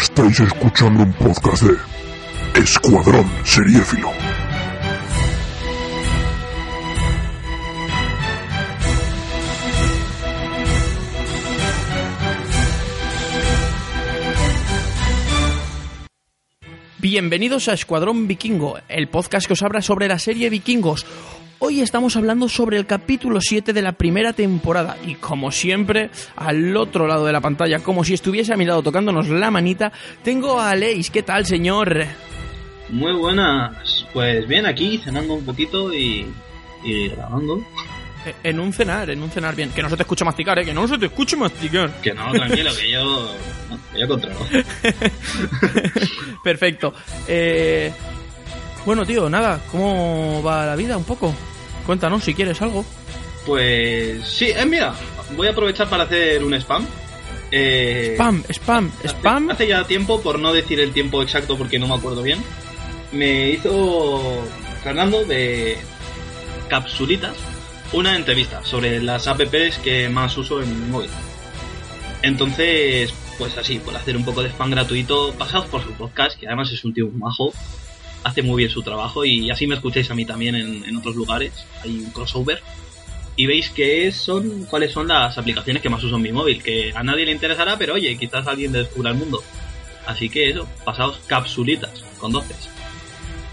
Estáis escuchando un podcast de Escuadrón Seriéfilo. Bienvenidos a Escuadrón Vikingo, el podcast que os habla sobre la serie Vikingos. Hoy estamos hablando sobre el capítulo 7 de la primera temporada y como siempre, al otro lado de la pantalla, como si estuviese a mi lado tocándonos la manita, tengo a Aleix. ¿Qué tal, señor? Muy buenas. Pues bien, aquí cenando un poquito y, y grabando. Eh, En un cenar, en un cenar bien. Que no se te escuche masticar, ¿eh? Que no se te escuche masticar. Que no, tranquilo, que yo, que yo controlo. Perfecto. Eh, bueno, tío, nada, ¿cómo va la vida un poco? Cuéntanos si quieres algo. Pues sí, eh, mira, voy a aprovechar para hacer un spam. Eh, Spam, spam, hace- spam. Hace ya tiempo, por no decir el tiempo exacto porque no me acuerdo bien, me hizo Fernando de Capsulitas una entrevista sobre las apps que más uso en mi móvil. Entonces, pues así, por hacer un poco de spam gratuito, pasaos por su podcast, que además es un tío majo, hace muy bien su trabajo y así me escucháis a mí también en, en otros lugares. Hay un crossover y veis qué son, cuáles son las aplicaciones que más uso en mi móvil, que a nadie le interesará, pero oye, quizás alguien descubra el mundo. Así que eso, pasaos capsulitas con doces.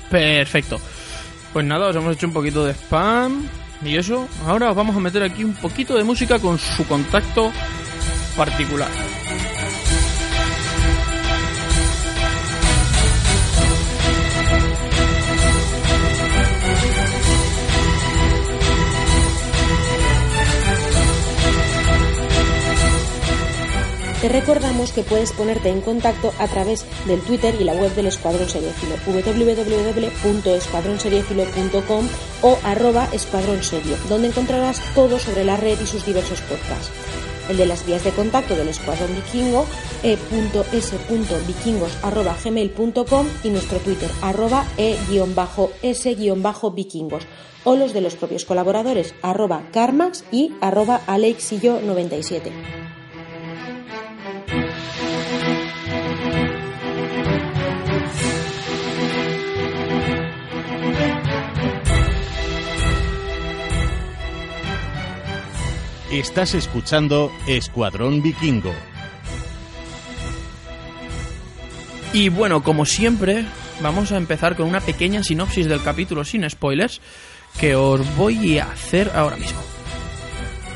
Perfecto. Pues nada, os hemos hecho un poquito de spam y eso. Ahora os vamos a meter aquí un poquito de música con su contacto particular. Recordamos que puedes ponerte en contacto a través del Twitter y la web del Escuadrón Seriéfilo, www.escuadronseriéfilo.com o arroba escuadrón serio, donde encontrarás todo sobre la red y sus diversos podcasts. El de las vías de contacto del Escuadrón Vikingo, e e.s.vikingos.gmail.com y nuestro Twitter, arroba e-s-vikingos, o los de los propios colaboradores, arroba carmax y arroba alexillo97. Estás escuchando Escuadrón Vikingo. Y bueno, como siempre, vamos a empezar con una pequeña sinopsis del capítulo sin spoilers que os voy a hacer ahora mismo.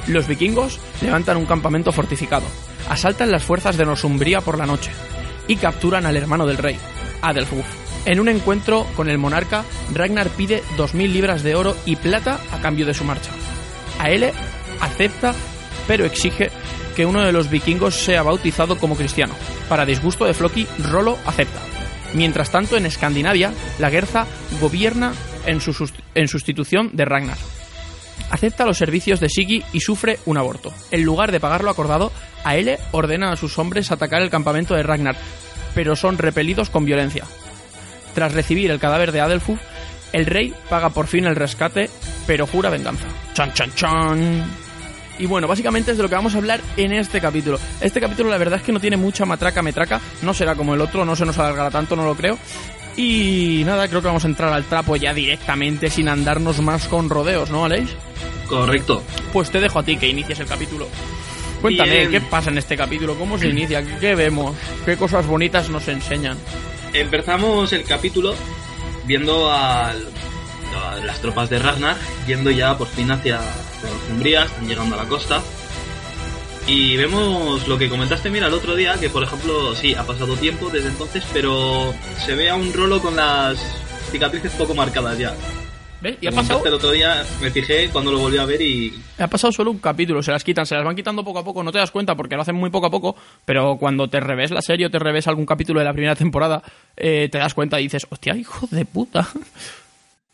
Los vikingos levantan un campamento fortificado, asaltan las fuerzas de Nosumbría por la noche y capturan al hermano del rey, Adelfuf. En un encuentro con el monarca, Ragnar pide 2.000 libras de oro y plata a cambio de su marcha. Aele acepta, pero exige que uno de los vikingos sea bautizado como cristiano. Para disgusto de Floki, Rolo acepta. Mientras tanto, en Escandinavia, la Guerza gobierna en, su en sustitución de Ragnar. Acepta los servicios de Sigi y sufre un aborto. En lugar de pagar lo acordado, Aele ordena a sus hombres atacar el campamento de Ragnar, pero son repelidos con violencia. Tras recibir el cadáver de Adelfuf, el rey paga por fin el rescate, pero jura venganza. Chan, chan, chan. Y bueno, básicamente es de lo que vamos a hablar en este capítulo. Este capítulo la verdad es que no tiene mucha matraca metraca, no será como el otro, no se nos alargará tanto, no lo creo. Y nada, creo que vamos a entrar al trapo ya directamente sin andarnos más con rodeos, ¿no, Aleix? Correcto. Pues te dejo a ti que inicies el capítulo. Cuéntame, Bien. ¿qué pasa en este capítulo? ¿Cómo se inicia? ¿Qué, qué vemos? ¿Qué cosas bonitas nos enseñan? Empezamos el capítulo viendo al- las tropas de Ragnar yendo ya por fin hacia, Northumbria, están llegando a la costa. Y vemos lo que comentaste, mira, el otro día, que por ejemplo, sí, ha pasado tiempo desde entonces, pero se ve a un rolo con las cicatrices poco marcadas ya. ¿Ves? Y ha pasado, el otro día, me fijé cuando lo volví a ver y ha pasado solo un capítulo, se las quitan, se las van quitando poco a poco, no te das cuenta porque lo hacen muy poco a poco, pero cuando te revés la serie o te revés algún capítulo de la primera temporada, eh, te das cuenta y dices, hostia, hijo de puta.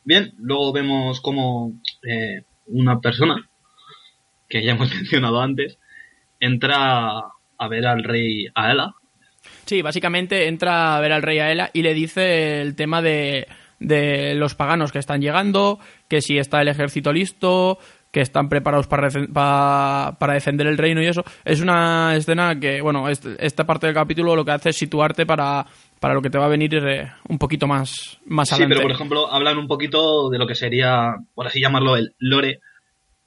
Bien, luego vemos como eh, una persona, que ya hemos mencionado antes, entra a ver al rey Aela. Sí, básicamente entra a ver al rey Aela y le dice el tema de, de los paganos que están llegando, que si está el ejército listo, que están preparados para, refe- pa- para defender el reino y eso. Es una escena que, bueno, est- esta parte del capítulo lo que hace es situarte para, para lo que te va a venir eh, un poquito más, más Sí, adelante. pero por ejemplo, hablan un poquito de lo que sería, por así llamarlo, el lore,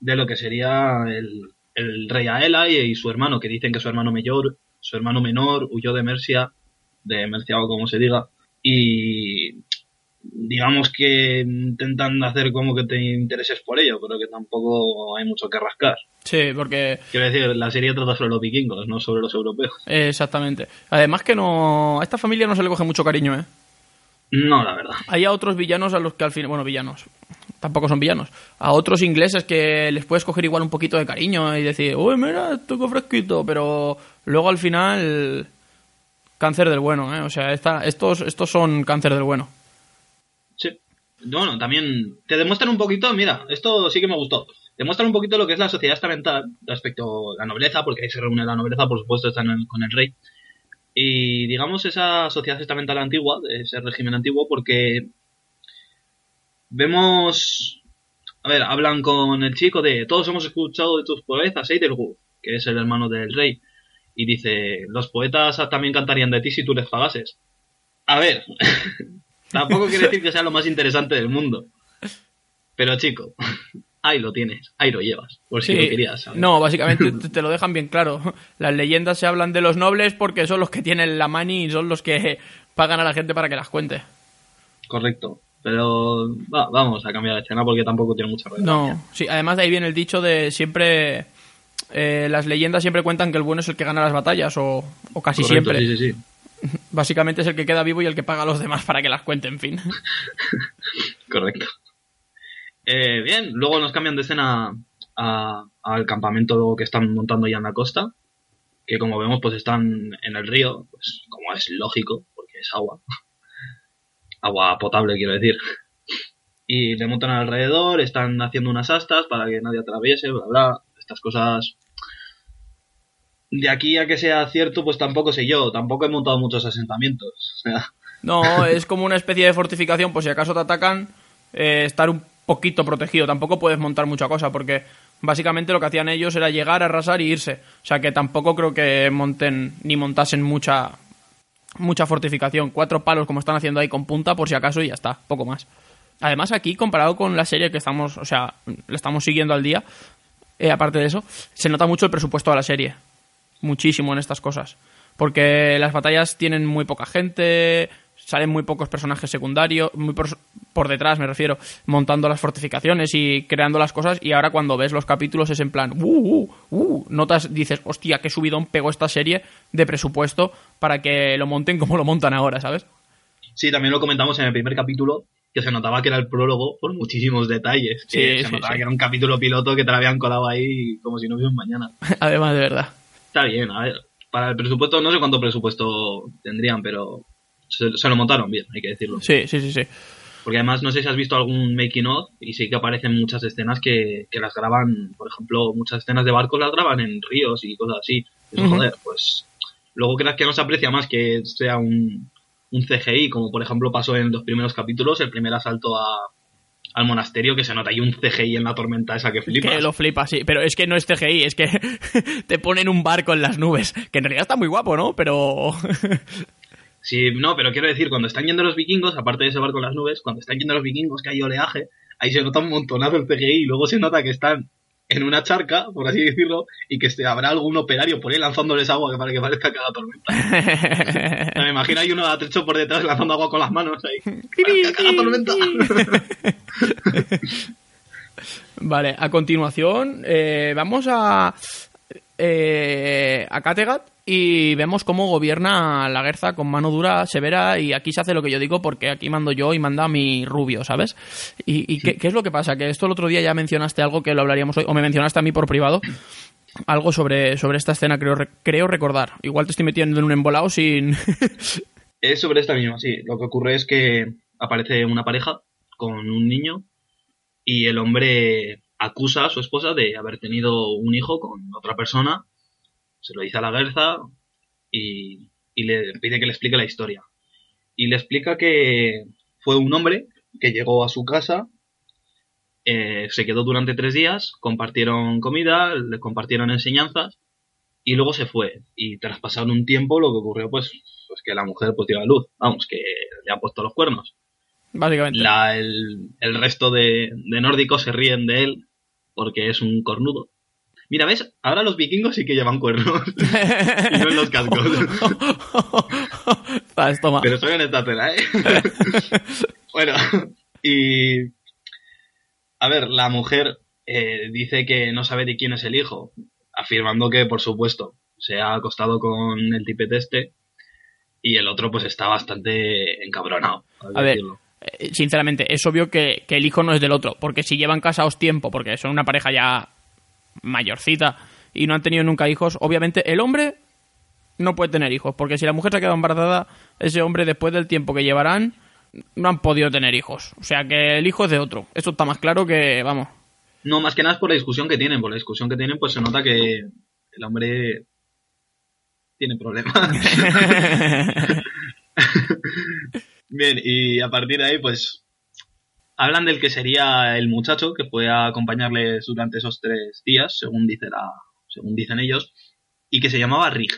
de lo que sería el, el rey Aela y, y su hermano, que dicen que su hermano mayor, su hermano menor huyó de Mercia, de Mercia o como se diga, y digamos que intentan hacer como que te intereses por ello, pero que tampoco hay mucho que rascar. Sí, porque Quiero decir, la serie trata sobre los vikingos, no sobre los europeos. eh, exactamente. Además que no a esta familia no se le coge mucho cariño, ¿eh? No, la verdad. Hay a otros villanos a los que al final, bueno, villanos, tampoco son villanos, a otros ingleses que les puedes coger igual un poquito de cariño y decir, uy, mira, que fresquito, pero luego al final, cáncer del bueno, ¿eh? O sea, esta, estos, estos son cáncer del bueno. Bueno, también te demuestran un poquito, mira, esto sí que me gustó. Demuestran un poquito lo que es la sociedad estamental respecto a la nobleza, porque ahí se reúne la nobleza, por supuesto, están en- con el rey. Y digamos esa sociedad estamental antigua, ese régimen antiguo, porque vemos. A ver, hablan con el chico de todos hemos escuchado de tus poetas, Eidelgud, que es el hermano del rey. Y dice, los poetas también cantarían de ti si tú les pagases. A ver, tampoco quiere decir que sea lo más interesante del mundo. Pero chico, ahí lo tienes, ahí lo llevas, por si Sí, lo querías saber. no, básicamente te, te lo dejan bien claro. Las leyendas se hablan de los nobles porque son los que tienen la mani y son los que pagan a la gente para que las cuente. Correcto. Pero va, vamos a cambiar de escena porque tampoco tiene mucha relevancia. No, sí, además de ahí viene el dicho de siempre. eh, las leyendas siempre cuentan que el bueno es el que gana las batallas, o, o casi Correcto, siempre. Sí, sí, sí. Básicamente es el que queda vivo y el que paga a los demás para que las cuente, en fin. Correcto. Eh, bien, luego nos cambian de escena al campamento que están montando ya en la costa. Que como vemos, pues están en el río, pues como es lógico, porque es agua. agua potable, quiero decir. Y le montan alrededor, están haciendo unas astas para que nadie atraviese, bla, bla. Estas cosas. De aquí a que sea cierto, pues tampoco sé yo. Tampoco he montado muchos asentamientos. No, es como una especie de fortificación, por si acaso te atacan, eh, estar un poquito protegido. Tampoco puedes montar mucha cosa, porque básicamente lo que hacían ellos era llegar, arrasar y irse. O sea que tampoco creo que monten ni montasen mucha mucha fortificación. Cuatro palos como están haciendo ahí con punta, por si acaso, y ya está, poco más. Además, aquí, comparado con la serie que estamos, o sea, la estamos siguiendo al día, eh, aparte de eso, se nota mucho el presupuesto de la serie. Muchísimo en estas cosas. Porque las batallas tienen muy poca gente, salen muy pocos personajes secundarios, muy por, por detrás me refiero, montando las fortificaciones y creando las cosas. Y ahora cuando ves los capítulos es en plan, uh, uh, uh, notas, dices, hostia, qué subidón pegó esta serie de presupuesto para que lo monten como lo montan ahora, ¿sabes? Sí, también lo comentamos en el primer capítulo, que se notaba que era el prólogo por muchísimos detalles. Sí, que se sí, notaba sí. que era un capítulo piloto que te lo habían colado ahí como si no hubiera un mañana. Además, de verdad. Está bien, a ver. Para el presupuesto, no sé cuánto presupuesto tendrían, pero se, se lo montaron bien, hay que decirlo. Sí, sí, sí, sí. Porque además, no sé si has visto algún making of y sí que aparecen muchas escenas que, que las graban, por ejemplo, muchas escenas de barcos las graban en ríos y cosas así. Ujú. joder, pues luego creas que no se aprecia más que sea un, un CGI, como por ejemplo pasó en los primeros capítulos, el primer asalto a, al monasterio, que se nota ahí un CGI en la tormenta esa que flipas. Que lo flipa, sí. Pero es que no es CGI, es que te ponen un barco en las nubes. Que en realidad está muy guapo, ¿no? Pero. Sí, no, pero quiero decir, cuando están yendo los vikingos, aparte de ese barco en las nubes, cuando están yendo los vikingos que hay oleaje, ahí se nota un montonazo el CGI y luego se nota que están en una charca, por así decirlo, y que habrá algún operario por ahí lanzándoles agua para que parezca haga tormenta. Me imagino hay uno atrecho por detrás lanzando agua con las manos ahí. Haga tormenta. vale, a continuación eh, vamos a. eh, a Kattegat y vemos cómo gobierna la Guerza con mano dura, severa, y aquí se hace lo que yo digo porque aquí mando yo y manda mi rubio, ¿sabes? ¿Y, y qué, qué es lo que pasa? Que esto el otro día ya mencionaste algo que lo hablaríamos hoy, o me mencionaste a mí por privado, algo sobre, sobre esta escena, creo, re- creo recordar. Igual te estoy metiendo en un embolado sin... Es sobre esta misma, sí. Lo que ocurre es que aparece una pareja con un niño y el hombre acusa a su esposa de haber tenido un hijo con otra persona, se lo dice a la Guerza y, y le pide que le explique la historia. Y le explica que fue un hombre que llegó a su casa eh, se quedó durante tres días, compartieron comida, le compartieron enseñanzas y luego se fue. Y tras pasar un tiempo lo que ocurrió pues, pues que la mujer pues dio a luz, vamos, que le han puesto los cuernos. Básicamente. La, el, el resto de, de nórdicos se ríen de él porque es un cornudo. Mira, ¿ves? Ahora los vikingos sí que llevan cuernos. y no en los cascos. Vas, toma. Pero estoy en esta tela, ¿eh? bueno, y... A ver, la mujer eh, dice que no sabe de quién es el hijo, afirmando que, por supuesto, se ha acostado con el tipete este y el otro pues está bastante encabronado. A ver, decirlo. eh, sinceramente, es obvio que, que el hijo no es del otro, porque si llevan casados tiempo, porque son una pareja ya mayorcita y no han tenido nunca hijos, obviamente el hombre no puede tener hijos, porque si la mujer se ha quedado embarazada, ese hombre después del tiempo que llevarán no han podido tener hijos. O sea que el hijo es de otro. Eso está más claro que, vamos. No, más que nada es por la discusión que tienen. Por la discusión que tienen, pues se nota que el hombre tiene problemas. Bien, y a partir de ahí, pues hablan del que sería el muchacho que fue a acompañarles durante esos tres días, según dice la, según dicen ellos, y que se llamaba Rig.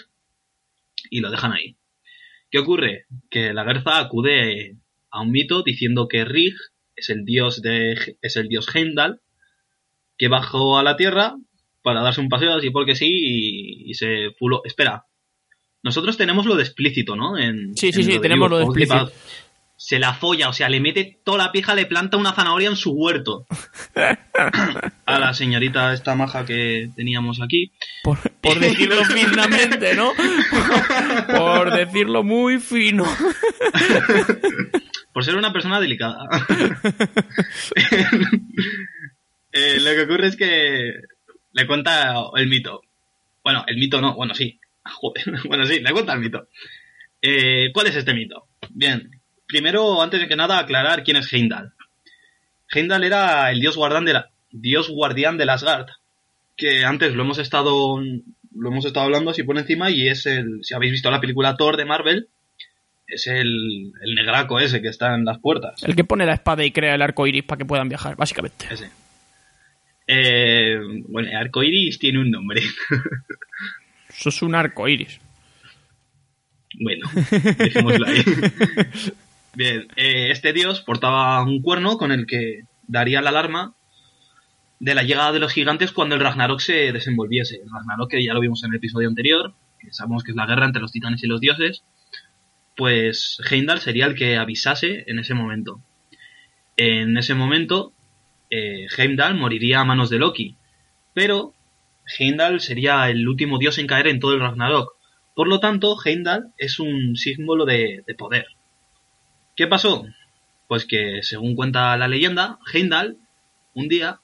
Y lo dejan ahí. ¿Qué ocurre? Que la Gerza acude a un mito diciendo que Rig es el dios de es el dios Heimdall que bajó a la tierra para darse un paseo así porque sí y, y se fuló. Espera, nosotros tenemos lo de explícito, ¿no? En, Sí, sí, en sí, tenemos lo de Digo, ¿cómo que explícito. Se la folla, o sea, le mete toda la pija, le planta una zanahoria en su huerto. A la señorita esta maja que teníamos aquí. Por, por decirlo finamente, ¿no? por decirlo muy fino. Por ser una persona delicada. Eh, lo que ocurre es que le cuenta el mito. Bueno, el mito no, bueno, sí. Joder, bueno, sí, le cuenta el mito. Eh, ¿Cuál es este mito? Bien, primero, antes de que nada, aclarar quién es Heimdall. Heimdall era el dios guardián de la, dios guardián de Asgard, que antes lo hemos estado lo hemos estado hablando así por encima y es el, si habéis visto la película Thor de Marvel, es el, el negraco ese que está en las puertas. El que pone la espada y crea el arco iris para que puedan viajar, básicamente. Ese. Eh, bueno, el arco iris tiene un nombre. Eso es un arco iris. bueno, dejémoslo ahí. Bien, eh, este dios portaba un cuerno con el que daría la alarma de la llegada de los gigantes cuando el Ragnarok se desenvolviese. El Ragnarok, que ya lo vimos en el episodio anterior, que sabemos que es la guerra entre los titanes y los dioses, pues Heimdall sería el que avisase en ese momento. En ese momento, eh, Heimdall moriría a manos de Loki, pero Heimdall sería el último dios en caer en todo el Ragnarok. Por lo tanto, Heimdall es un símbolo de, de poder. ¿Qué pasó? Pues que, según cuenta la leyenda, Heimdall, un día,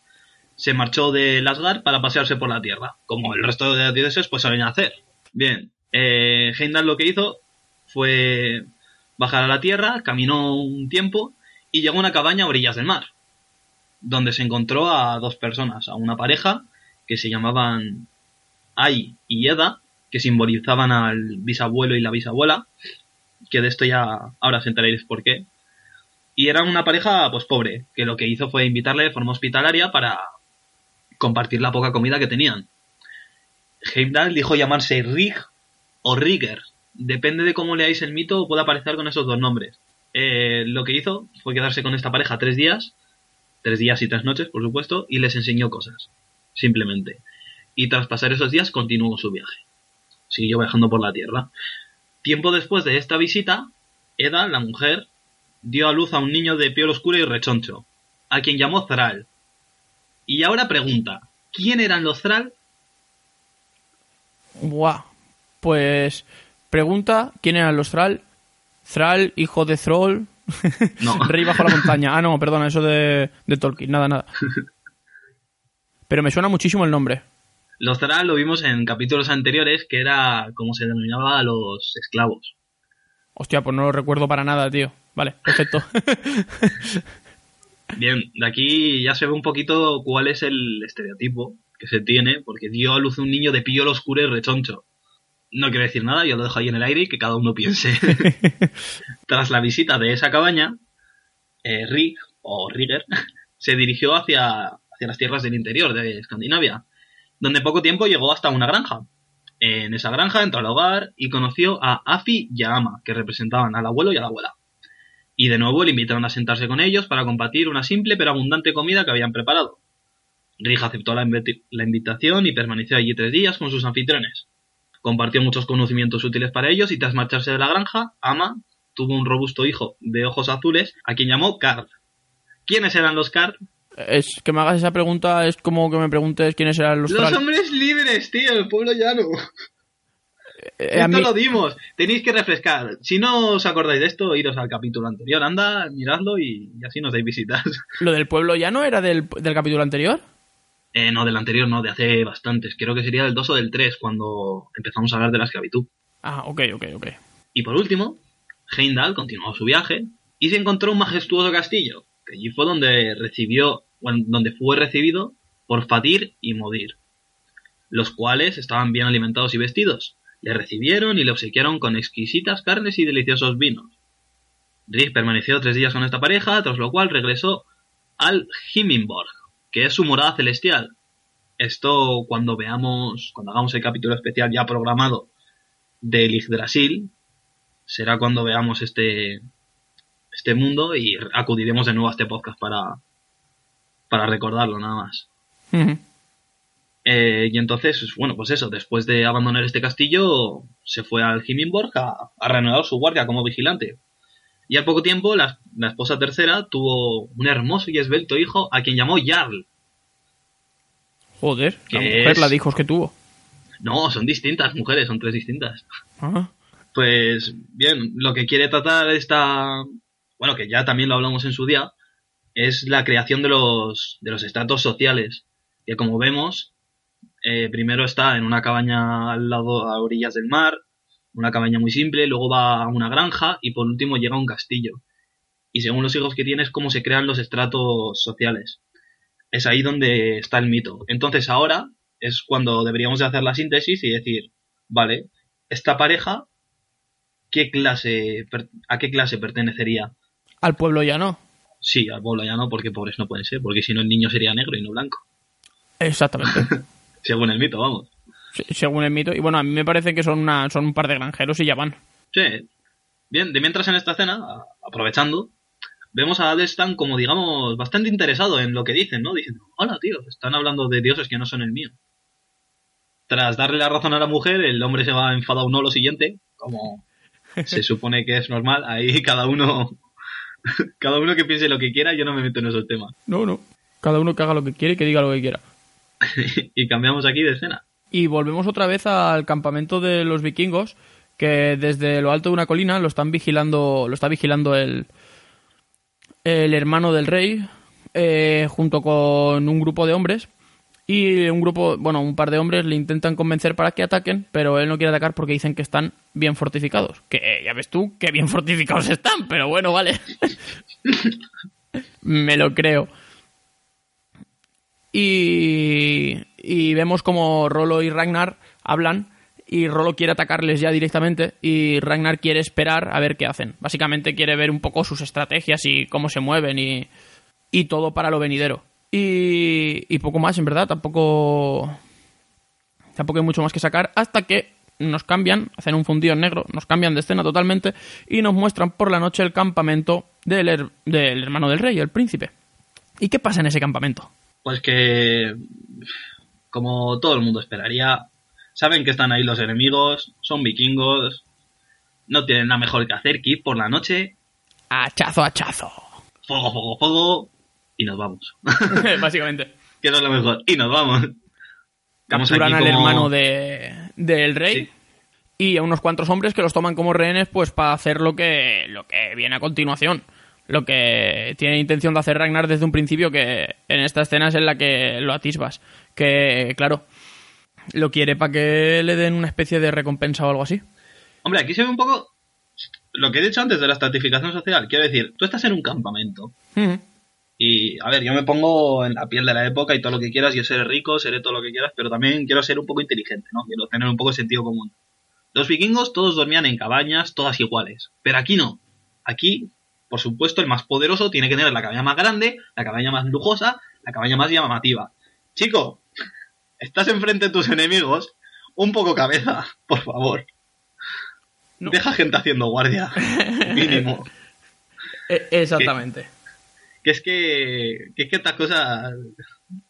se marchó de Asgard para pasearse por la Tierra, como el resto de dioses pues suelen hacer. Bien, eh, Heimdall lo que hizo fue bajar a la Tierra, caminó un tiempo y llegó a una cabaña a orillas del mar, donde se encontró a dos personas, a una pareja que se llamaban Ai y Eda, que simbolizaban al bisabuelo y la bisabuela, que de esto ya ahora os enteraréis por qué. Y eran una pareja pues pobre, que lo que hizo fue invitarle de forma hospitalaria para compartir la poca comida que tenían. Heimdall dijo llamarse Rig o Rigger, depende de cómo leáis el mito, puede aparecer con esos dos nombres. Eh, lo que hizo fue quedarse con esta pareja tres días, tres días y tres noches, por supuesto, y les enseñó cosas, simplemente. Y tras pasar esos días continuó su viaje. Siguió viajando por la Tierra. Tiempo después de esta visita, Eda, la mujer, dio a luz a un niño de piel oscura y rechoncho, a quien llamó Thrall. Y ahora pregunta, ¿quién eran los Thrall? Buah. Pues pregunta quién eran los Thrall. Thrall, hijo de Thrall. No. Rey bajo la montaña. Ah, no, perdona, eso de, de Tolkien. Nada, nada. Pero me suena muchísimo el nombre. Los Thrall lo vimos en capítulos anteriores, que era como se denominaba a los esclavos. Hostia, pues no lo recuerdo para nada, tío. Vale, perfecto. Bien, de aquí ya se ve un poquito cuál es el estereotipo que se tiene, porque dio a luz un niño de piel oscura y rechoncho. No quiero decir nada, yo lo dejo ahí en el aire y que cada uno piense. Tras la visita de esa cabaña, eh, Rig, o Rigger, se dirigió hacia, hacia las tierras del interior de Escandinavia, donde poco tiempo llegó hasta una granja. En esa granja entró al hogar y conoció a Afi y a Ama, que representaban al abuelo y a la abuela. Y de nuevo le invitaron a sentarse con ellos para compartir una simple pero abundante comida que habían preparado. Rija aceptó la, la invitación y permaneció allí tres días con sus anfitriones. Compartió muchos conocimientos útiles para ellos y tras marcharse de la granja, Ama tuvo un robusto hijo de ojos azules a quien llamó Card. ¿Quiénes eran los Card? Es que me hagas esa pregunta es como que me preguntes quiénes eran los, Los hombres libres, tío, el pueblo llano. Eh, a esto mí- lo dimos. Tenéis que refrescar. Si no os acordáis de esto, iros al capítulo anterior. Anda, miradlo y, y así nos dais visitas. ¿Lo del pueblo ya no era del, del capítulo anterior? Eh, no, del anterior no, de hace bastantes. Creo que sería del 2 o del 3 cuando empezamos a hablar de la esclavitud. Ah, ok, ok, ok. Y por último, Heimdall continuó su viaje y se encontró un majestuoso castillo, allí fue donde recibió, donde fue recibido por Fatir y Modir, los cuales estaban bien alimentados y vestidos. Le recibieron y le obsequiaron con exquisitas carnes y deliciosos vinos. Rick permaneció tres días con esta pareja, tras lo cual regresó al Himmelborg, que es su morada celestial. Esto cuando veamos, cuando hagamos el capítulo especial ya programado del Yggdrasil, será cuando veamos este este mundo y acudiremos de nuevo a este podcast para para recordarlo nada más. Eh, y entonces, bueno, pues eso, después de abandonar este castillo, se fue al Himmelborg a, a renovar su guardia como vigilante. Y al poco tiempo, la, la esposa tercera tuvo un hermoso y esbelto hijo a quien llamó Jarl. Joder, la ¿Qué mujer, es? la de hijos que tuvo. No, son distintas mujeres, son tres distintas. Ah, Pues bien, lo que quiere tratar esta, bueno, que ya también lo hablamos en su día, es la creación de los, de los estratos sociales, que como vemos, eh, primero está en una cabaña al lado, a orillas del mar, una cabaña muy simple, luego va a una granja y por último llega a un castillo. Y según los hijos que tiene es cómo se crean los estratos sociales. Es ahí donde está el mito. Entonces ahora es cuando deberíamos de hacer la síntesis y decir, vale, esta pareja, ¿qué clase, ¿a qué clase pertenecería? Al pueblo ya no. Sí, al pueblo ya no, porque pobres no pueden ser, porque si no el niño sería negro y no blanco. Exactamente. Según el mito, vamos. Se- Según el mito. Y bueno, a mí me parece que son, una, son un par de granjeros y ya van. Sí. Bien, de mientras en esta escena, a- aprovechando, vemos a Adelstan como, digamos, bastante interesado en lo que dicen, ¿no? Diciendo, hola, tío, están hablando de dioses que no son el mío. Tras darle la razón a la mujer, el hombre se va enfadado no lo siguiente, como se supone que es normal, ahí cada uno, cada uno que piense lo que quiera, yo no me meto en esos temas. No, no. Cada uno que haga lo que quiere y que diga lo que quiera. y cambiamos aquí de escena. Y volvemos otra vez al campamento de los vikingos, que desde lo alto de una colina lo están vigilando, lo está vigilando el, el hermano del rey, eh, junto con un grupo de hombres. Y un grupo, bueno, un par de hombres le intentan convencer para que ataquen, pero él no quiere atacar porque dicen que están bien fortificados. Que ya ves tú, que bien fortificados están, pero bueno, vale. Me lo creo. Y, y vemos como Rolo y Ragnar hablan y Rolo quiere atacarles ya directamente y Ragnar quiere esperar a ver qué hacen. Básicamente quiere ver un poco sus estrategias y cómo se mueven y, y todo para lo venidero. Y, y poco más, en verdad, tampoco, tampoco hay mucho más que sacar hasta que nos cambian, hacen un fundido en negro, nos cambian de escena totalmente y nos muestran por la noche el campamento del, her- del hermano del rey, el príncipe. ¿Y qué pasa en ese campamento? Pues que, como todo el mundo esperaría, saben que están ahí los enemigos, son vikingos, no tienen nada mejor que hacer que ir por la noche, Hachazo, hachazo. fuego, fuego, fuego, y nos vamos. Básicamente. que eso es lo mejor, y nos vamos. Capturan aquí al como- hermano de, del rey Sí. y a unos cuantos hombres que los toman como rehenes pues para hacer lo que, lo que viene a continuación. Lo que tiene intención de hacer Ragnar desde un principio, que en esta escena es en la que lo atisbas. Que, claro, lo quiere para que le den una especie de recompensa o algo así. Hombre, aquí se ve un poco lo que he dicho antes de la estratificación social. Quiero decir, tú estás en un campamento. Y, a ver, yo me pongo en la piel de la época y todo lo que quieras. Yo seré rico, seré todo lo que quieras, pero también quiero ser un poco inteligente, ¿no? Quiero tener un poco de sentido común. Los vikingos todos dormían en cabañas, todas iguales. Pero aquí no. Aquí por supuesto, el más poderoso tiene que tener la cabaña más grande, la cabaña más lujosa, la cabaña más llamativa. Chico, estás enfrente de tus enemigos, un poco cabeza, por favor. No. Deja gente haciendo guardia, mínimo. E- exactamente. Que es que, que es que estas cosas,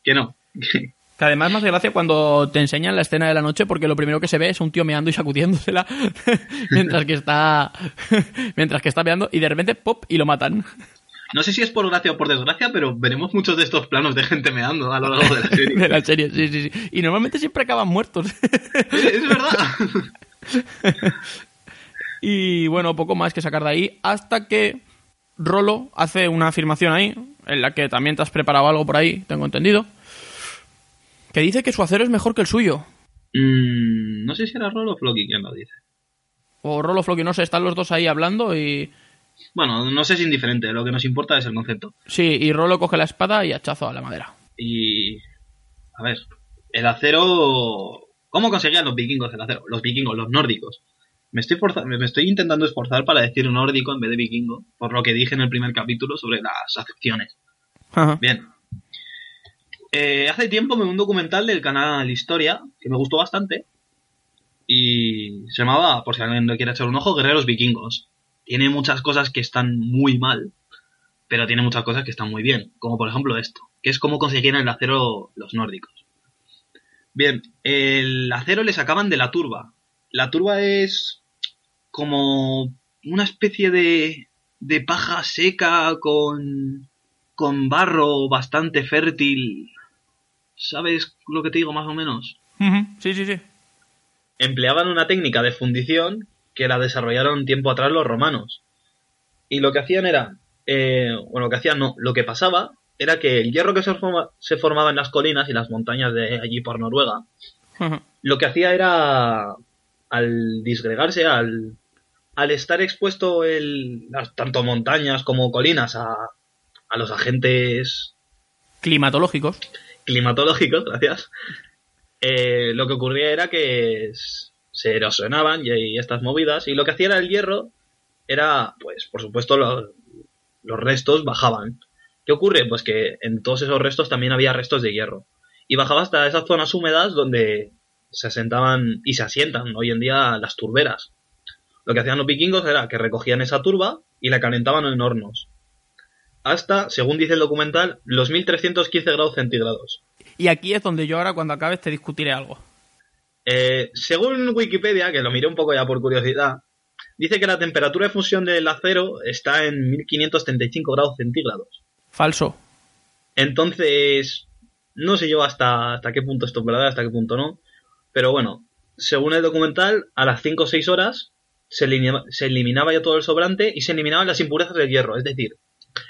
que no. Que además hace gracia cuando te enseñan la escena de la noche porque lo primero que se ve es un tío meando y sacudiéndosela mientras que está mientras que está meando y de repente pop y lo matan. No sé si es por gracia o por desgracia, pero veremos muchos de estos planos de gente meando a lo largo de la serie. de la serie, sí, sí, sí. Y normalmente siempre acaban muertos. es verdad. y bueno, poco más que sacar de ahí hasta que Rolo hace una afirmación ahí en la que también te has preparado algo por ahí, tengo entendido. Que dice que su acero es mejor que el suyo. Mm, no sé si era Rolo o Floki quien lo dice. O Rolo Floki, no sé, están los dos ahí hablando y... Bueno, no sé, es indiferente. Lo que nos importa es el concepto. Sí, y Rolo coge la espada y hachazo a la madera. Y. A ver. El acero. ¿Cómo conseguían los vikingos el acero? Los vikingos, los nórdicos. Me estoy, forza- me estoy intentando esforzar para decir nórdico en vez de vikingo, por lo que dije en el primer capítulo sobre las acepciones. Ajá. Bien. Eh, hace tiempo me vi un documental del canal Historia, que me gustó bastante. Y se llamaba, por si alguien le quiere echar un ojo, Guerreros Vikingos. Tiene muchas cosas que están muy mal, pero tiene muchas cosas que están muy bien. Como por ejemplo esto, que es cómo conseguían el acero los nórdicos. Bien, el acero le sacaban de la turba. La turba es como una especie de, de paja seca con, con barro bastante fértil. ¿Sabes lo que te digo más o menos? Sí, sí, sí. Empleaban una técnica de fundición que la desarrollaron tiempo atrás los romanos. Y lo que hacían era, eh, bueno, lo que hacían no, lo que pasaba era que el hierro que se, forma- se formaba en las colinas y las montañas de allí por Noruega, lo que hacía era, al disgregarse, al, al estar expuesto el, tanto montañas como colinas a, a los agentes Climatológicos. climatológicos, gracias, eh, lo que ocurría era que se erosionaban y, y estas movidas, y lo que hacía era el hierro era, pues, por supuesto, lo- los restos bajaban. ¿Qué ocurre? Pues que en todos esos restos también había restos de hierro. Y bajaba hasta esas zonas húmedas donde se asentaban y se asientan hoy en día las turberas. Lo que hacían los vikingos era que recogían esa turba y la calentaban en hornos. Hasta, según dice el documental, los 1315 grados centígrados. Y aquí es donde yo ahora, cuando acabes, te discutiré algo. Eh, según Wikipedia, que lo miré un poco ya por curiosidad, dice que la temperatura de fusión del acero está en 1535 grados centígrados. Falso. Entonces, no sé yo hasta, hasta qué punto esto es verdad, hasta qué punto no. Pero bueno, según el documental, a las 5 o 6 horas se, elimina- se eliminaba ya todo el sobrante y se eliminaban las impurezas del hierro. Es decir,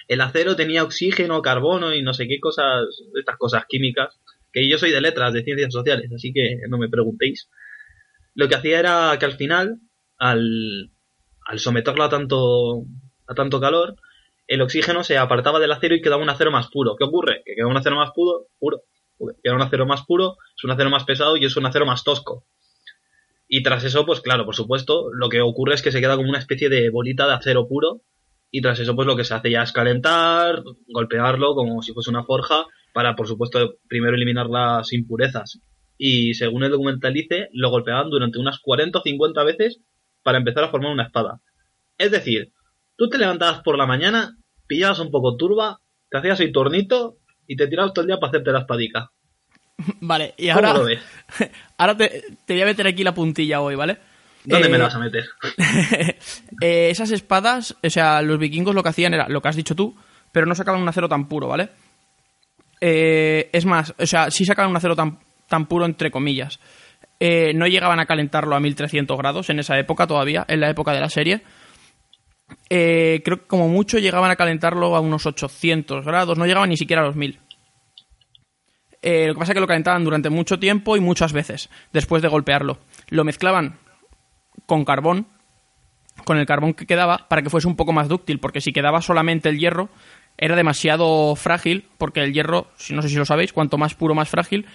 el acero tenía oxígeno, carbono y no sé qué cosas, estas cosas químicas. Que yo soy de letras, de ciencias sociales, así que no me preguntéis. Lo que hacía era que al final, al, al someterlo a tanto, a tanto calor, el oxígeno se apartaba del acero y quedaba un acero más puro. ¿Qué ocurre? Que queda un acero más puro, puro. queda un acero más puro, es un acero más pesado y es un acero más tosco. Y tras eso, pues claro, por supuesto, lo que ocurre es que se queda como una especie de bolita de acero puro y tras eso, pues lo que se hace ya es calentar, golpearlo como si fuese una forja para, por supuesto, primero eliminar las impurezas. Y según el documental dice, lo golpeaban durante unas 40 o 50 veces para empezar a formar una espada. Es decir, tú te levantabas por la mañana, pillabas un poco turba, te hacías el tornito y te tirabas todo el día para hacerte la espadica. Vale, y ¿Cómo ahora, lo ves? ahora te, te voy a meter aquí la puntilla hoy, ¿vale? ¿Dónde Eh, me la vas a meter? eh, esas espadas, o sea, los vikingos lo que hacían era lo que has dicho tú, pero no sacaban un acero tan puro, ¿vale? Eh, es más, o sea, sí sacaban un acero tan, tan puro entre comillas. Eh, no llegaban a calentarlo a 1300 grados en esa época todavía, en la época de la serie. Eh, creo que como mucho llegaban a calentarlo a unos 800 grados, no llegaban ni siquiera a los 1000. Eh, lo que pasa es que lo calentaban durante mucho tiempo y muchas veces, después de golpearlo. Lo mezclaban con carbón, con el carbón que quedaba, para que fuese un poco más dúctil, porque si quedaba solamente el hierro, era demasiado frágil, porque el hierro, no sé si lo sabéis, cuanto más puro, más frágil,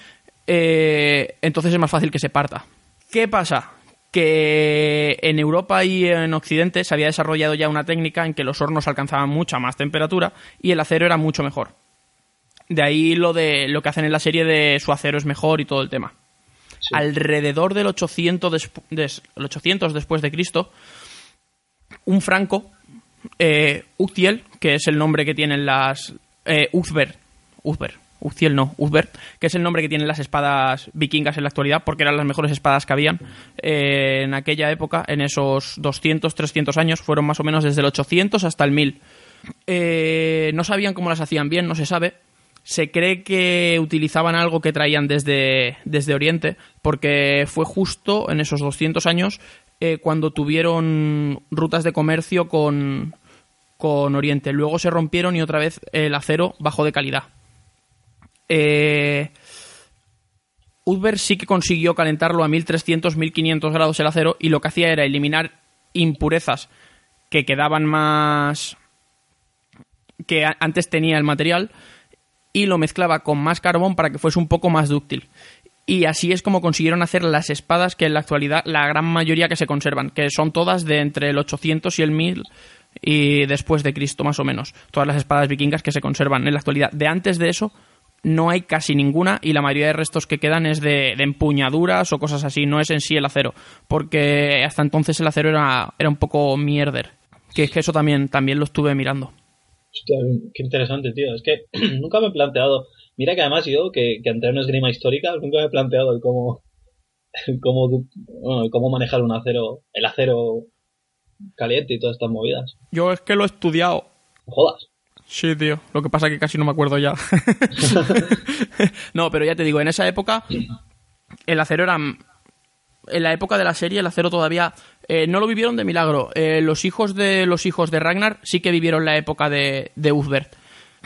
eh, entonces es más fácil que se parta. ¿Qué pasa? que en Europa y en Occidente se había desarrollado ya una técnica en que los hornos alcanzaban mucha más temperatura y el acero era mucho mejor. De ahí lo de lo que hacen en la serie de su acero es mejor y todo el tema. Alrededor del 800, despu- des- el 800 después de Cristo, un franco, eh, que es el nombre que tienen las... Eh, Uzber, Uzber, Uzziel no, Uzber, que es el nombre que tienen las espadas vikingas en la actualidad, porque eran las mejores espadas que habían eh, en aquella época, en esos 200, 300 años, fueron más o menos desde el 800 hasta el 1000. Eh, no sabían cómo las hacían bien, no se sabe. Se cree que utilizaban algo que traían desde, desde Oriente, porque fue justo en esos 200 años eh, cuando tuvieron rutas de comercio con, con Oriente. Luego se rompieron y otra vez el acero bajó de calidad. Eh, sí que consiguió calentarlo a 1300-1500 grados el acero y lo que hacía era eliminar impurezas que quedaban más que antes tenía el material y lo mezclaba con más carbón para que fuese un poco más dúctil. Y así es como consiguieron hacer las espadas que en la actualidad la gran mayoría que se conservan, que son todas de entre el 800 y el 1000 y después de Cristo más o menos. Todas las espadas vikingas que se conservan en la actualidad. De antes de eso no hay casi ninguna y la mayoría de restos que quedan es de, de empuñaduras o cosas así, no es en sí el acero, porque hasta entonces el acero era, era un poco mierder. Que es que eso también, también lo estuve mirando. Hostia, qué interesante, tío. Es que nunca me he planteado. Mira que además yo, que, que entré en una esgrima histórica, nunca me he planteado el cómo, el cómo, bueno, el cómo manejar un acero, el acero caliente y todas estas movidas. Yo es que lo he estudiado. Jodas. Sí, tío. Lo que pasa es que casi no me acuerdo ya. no, pero ya te digo, en esa época el acero era... En la época de la serie el acero todavía eh, no lo vivieron de milagro. Eh, los hijos de los hijos de Ragnar sí que vivieron la época de, de Uthbert,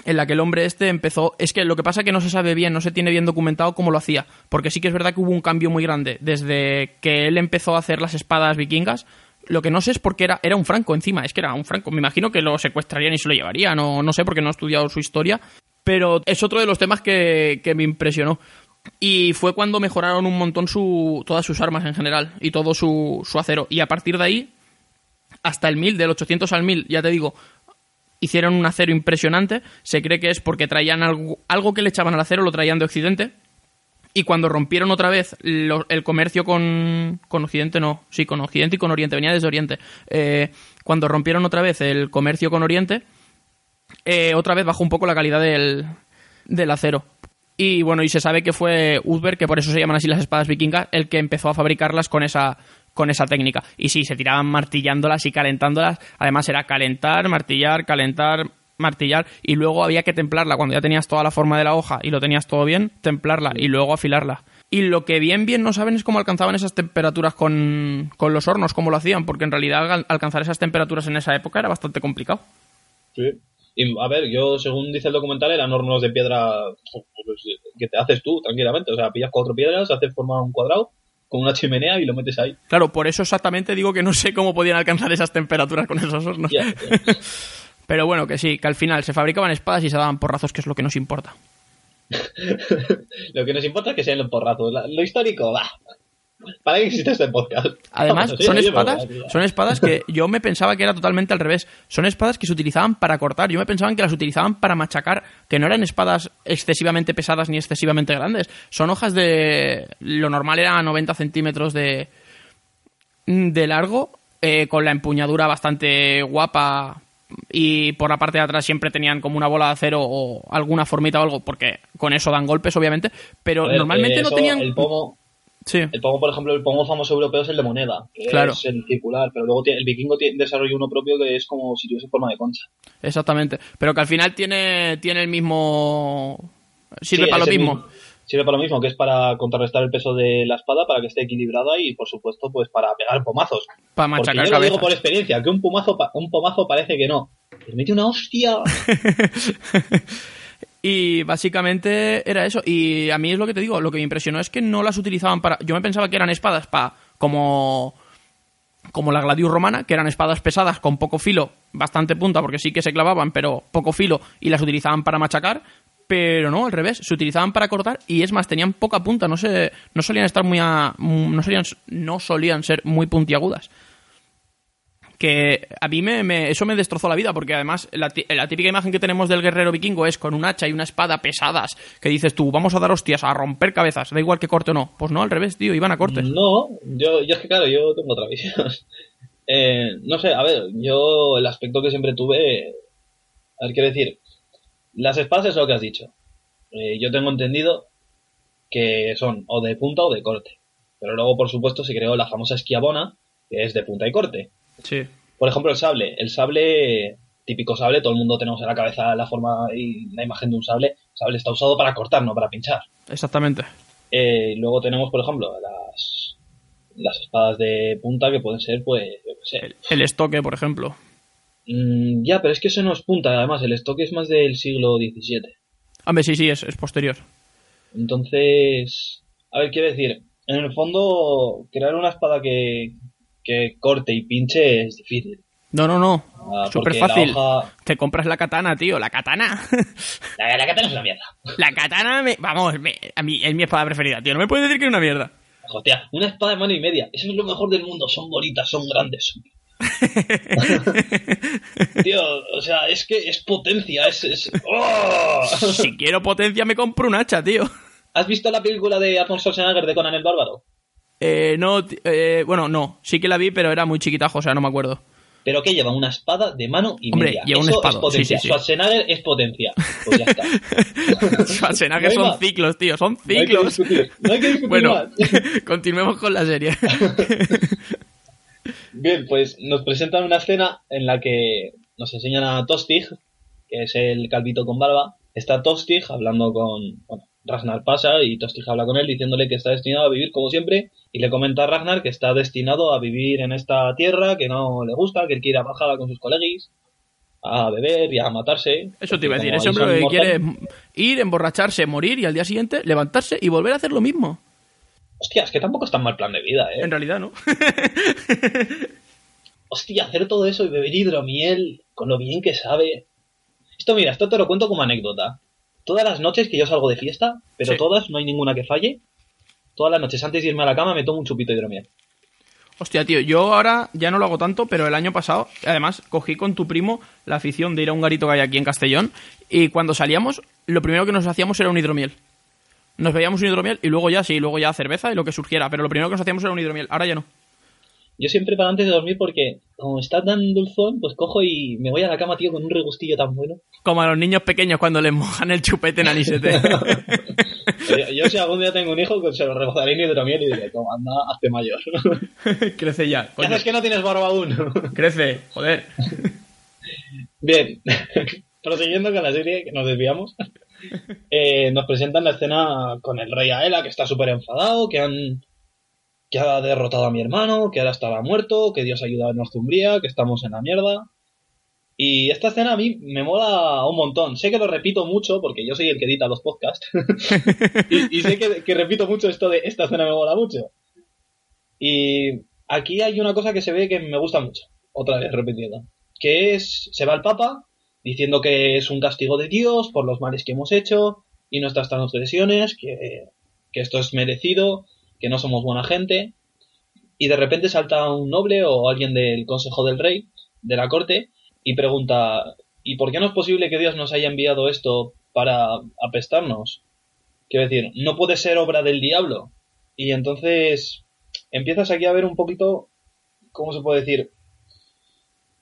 en la que el hombre este empezó... Es que lo que pasa es que no se sabe bien, no se tiene bien documentado cómo lo hacía. Porque sí que es verdad que hubo un cambio muy grande. Desde que él empezó a hacer las espadas vikingas, lo que no sé es por qué era, era un franco encima, es que era un franco. Me imagino que lo secuestrarían y se lo llevarían, o no sé, porque no he estudiado su historia. Pero es otro de los temas que, que me impresionó. Y fue cuando mejoraron un montón su, todas sus armas en general y todo su, su acero. Y a partir de ahí, hasta el 1000, del 800 al 1000, ya te digo, hicieron un acero impresionante. Se cree que es porque traían algo, algo que le echaban al acero, lo traían de Occidente. Y cuando rompieron otra vez el comercio con, con Occidente, no, sí, con Occidente y con Oriente, venía desde Oriente. Eh, cuando rompieron otra vez el comercio con Oriente, eh, otra vez bajó un poco la calidad del, del acero. Y bueno, y se sabe que fue Udber, que por eso se llaman así las espadas vikingas, el que empezó a fabricarlas con esa, con esa técnica. Y sí, se tiraban martillándolas y calentándolas. Además era calentar, martillar, calentar, martillar. Y luego había que templarla. Cuando ya tenías toda la forma de la hoja y lo tenías todo bien, templarla y luego afilarla. Y lo que bien, bien no saben es cómo alcanzaban esas temperaturas con, con los hornos, cómo lo hacían, porque en realidad al- alcanzar esas temperaturas en esa época era bastante complicado. Sí. Y a ver, yo, según dice el documental, eran hornos de piedra pues, que te haces tú tranquilamente. O sea, pillas cuatro piedras, haces forma un cuadrado con una chimenea y lo metes ahí. Claro, por eso exactamente digo que no sé cómo podían alcanzar esas temperaturas con esos hornos. Pero bueno, que sí, que al final se fabricaban espadas y se daban porrazos, que es lo que nos importa. lo que nos importa es que sean los porrazos. Lo histórico, va. ¿Para qué existe este podcast? Además, son espadas, son espadas que yo me pensaba que era totalmente al revés. Son espadas que se utilizaban para cortar. Yo me pensaba que las utilizaban para machacar, que no eran espadas excesivamente pesadas ni excesivamente grandes. Son hojas de... Lo normal era 90 centímetros de, de largo, eh, con la empuñadura bastante guapa y por la parte de atrás siempre tenían como una bola de acero o alguna formita o algo, porque con eso dan golpes, obviamente, pero ver, normalmente eh, no tenían... El pomo, Sí. el pomo, por ejemplo, el pomo famoso europeo es el de moneda, que Claro. es el circular, pero luego tiene- el vikingo tiene, desarrolló uno propio que es como si tuviese forma de concha. Exactamente. Pero que al final tiene, tiene el mismo. Sirve Sí, para lo mismo. Sirve para lo mismo, que es para contrarrestar el peso de la espada, para que esté equilibrada y, por supuesto, pues para pegar pomazos. Para Porque machacar yo lo digo por experiencia, que un pomazo, pa- un pomazo parece que no. Le mete una hostia. Y básicamente era eso. Y a mí es lo que te digo. Lo que me impresionó es que no las utilizaban para. Yo me pensaba que eran espadas para. Como. Como la Gladius romana, que eran espadas pesadas con poco filo, bastante punta, porque sí que se clavaban, pero poco filo, y las utilizaban para machacar. pero no, al revés, se utilizaban para cortar y es más, tenían poca punta, no se, no solían estar muy a, no solían, no solían ser muy puntiagudas. Que a mí me, eso me destrozó la vida, porque además la, la típica imagen que tenemos del guerrero vikingo es con un hacha y una espada pesadas, que dices tú, vamos a dar hostias, a romper cabezas, da igual que corte o no. Pues no, al revés, tío, iban a cortes. No, yo, yo es que claro, yo tengo otra visión. Eh, no sé, a ver, yo el aspecto que siempre tuve, a ver, quiero decir, las espadas es lo que has dicho. Eh, yo tengo entendido que son o de punta o de corte. Pero luego, por supuesto, se creó la famosa esquiabona, que es de punta y corte. Sí. Por ejemplo, el sable. El sable, típico sable, todo el mundo tenemos en la cabeza la forma y la imagen de un sable. El sable está usado para cortar, no para pinchar. Exactamente. Eh, luego tenemos, por ejemplo, las, las espadas de punta que pueden ser, pues, yo qué sé. El, el estoque, por ejemplo. Mm, ya, pero es que eso no es punta, además, el estoque es más del siglo XVII. Hombre, sí, sí, es, es posterior. Entonces, a ver, quiero decir, en el fondo, crear una espada que, que corte y pinche es difícil. No, no, no. Ah, Súper fácil. hoja- Te compras la katana, tío, la katana. La, la katana es una mierda. la katana, me- vamos, me- a mí es mi espada preferida, tío. No me puedes decir que es una mierda. Hostia, una espada de mano y media. Eso es lo mejor del mundo. Son bonitas, son grandes. Tío, o sea, es que es potencia. Es, es... ¡Oh! si quiero potencia, me compro un hacha, tío. ¿Has visto la película de Arnold Schwarzenegger de Conan el Bárbaro? Eh, no, eh, bueno, no. Sí que la vi, pero era muy chiquitajo, o sea, no me acuerdo. Pero que lleva una espada de mano y Hombre, media. lleva un Eso espado, es potencia. sí, sí, sí. Schwarzenegger es potencia. Pues ya está. Schwarzenegger No son más. ciclos, tío, son No hay que ciclos. discutir. No hay que discutir bueno, más. continuemos con la serie. Bien, pues nos presentan una escena en la que nos enseñan a Tostig, que es el calvito con barba. Está Tostig hablando con. Bueno, Ragnar pasa y Tostig habla con él diciéndole que está destinado a vivir como siempre. Y le comenta a Ragnar que está destinado a vivir en esta tierra, que no le gusta, que él quiere ir a bajada con sus colegis, a beber y a matarse. Eso te iba a decir, ese hombre que quiere ir, emborracharse, morir y al día siguiente levantarse y volver a hacer lo mismo. Hostia, es que tampoco es tan mal plan de vida, ¿eh? En realidad, ¿no? Hostia, hacer todo eso y beber hidromiel con lo bien que sabe. Esto, mira, esto te lo cuento como anécdota. Todas las noches que yo salgo de fiesta, pero Sí. todas, no hay ninguna que falle. Todas las noches antes de irme a la cama me tomo un chupito de hidromiel. Hostia, tío, yo ahora ya no lo hago tanto, pero el año pasado, además, cogí con tu primo la afición de ir a un garito que hay aquí en Castellón y cuando salíamos, lo primero que nos hacíamos era un hidromiel. Nos veíamos un hidromiel y luego ya, sí, luego ya cerveza y lo que surgiera, pero lo primero que nos hacíamos era un hidromiel, ahora ya no. Yo siempre para antes de dormir porque, como está tan dulzón, pues cojo y me voy a la cama, tío, con un regustillo tan bueno. Como a los niños pequeños cuando les mojan el chupete en anisete. Yo, yo si algún día tengo un hijo, pues se lo rebozaré en hidromiel y diré, toma, anda, hazte mayor. Crece ya, ¿Qué coño. haces que no tienes barba aún? Crece, joder. Bien, prosiguiendo con la serie, que nos desviamos, eh, nos presentan la escena con el rey Aela, que está súper enfadado, que han que ha derrotado a mi hermano, que ahora estaba muerto, que Dios ayuda a Northumbria, que estamos en la mierda. Y esta escena a mí me mola un montón. Sé que lo repito mucho, porque yo soy el que edita los podcasts. y, sé que, repito mucho esto de esta escena me mola mucho. Y aquí hay una cosa que se ve que me gusta mucho. Otra vez repitiendo que es, se va el Papa diciendo que es un castigo de Dios por los males que hemos hecho y nuestras transgresiones, que esto es merecido, que no somos buena gente, y de repente salta un noble o alguien del Consejo del Rey, de la corte, y pregunta, ¿y por qué no es posible que Dios nos haya enviado esto para apestarnos? Quiero decir, no puede ser obra del diablo. Y entonces empiezas aquí a ver un poquito, ¿cómo se puede decir?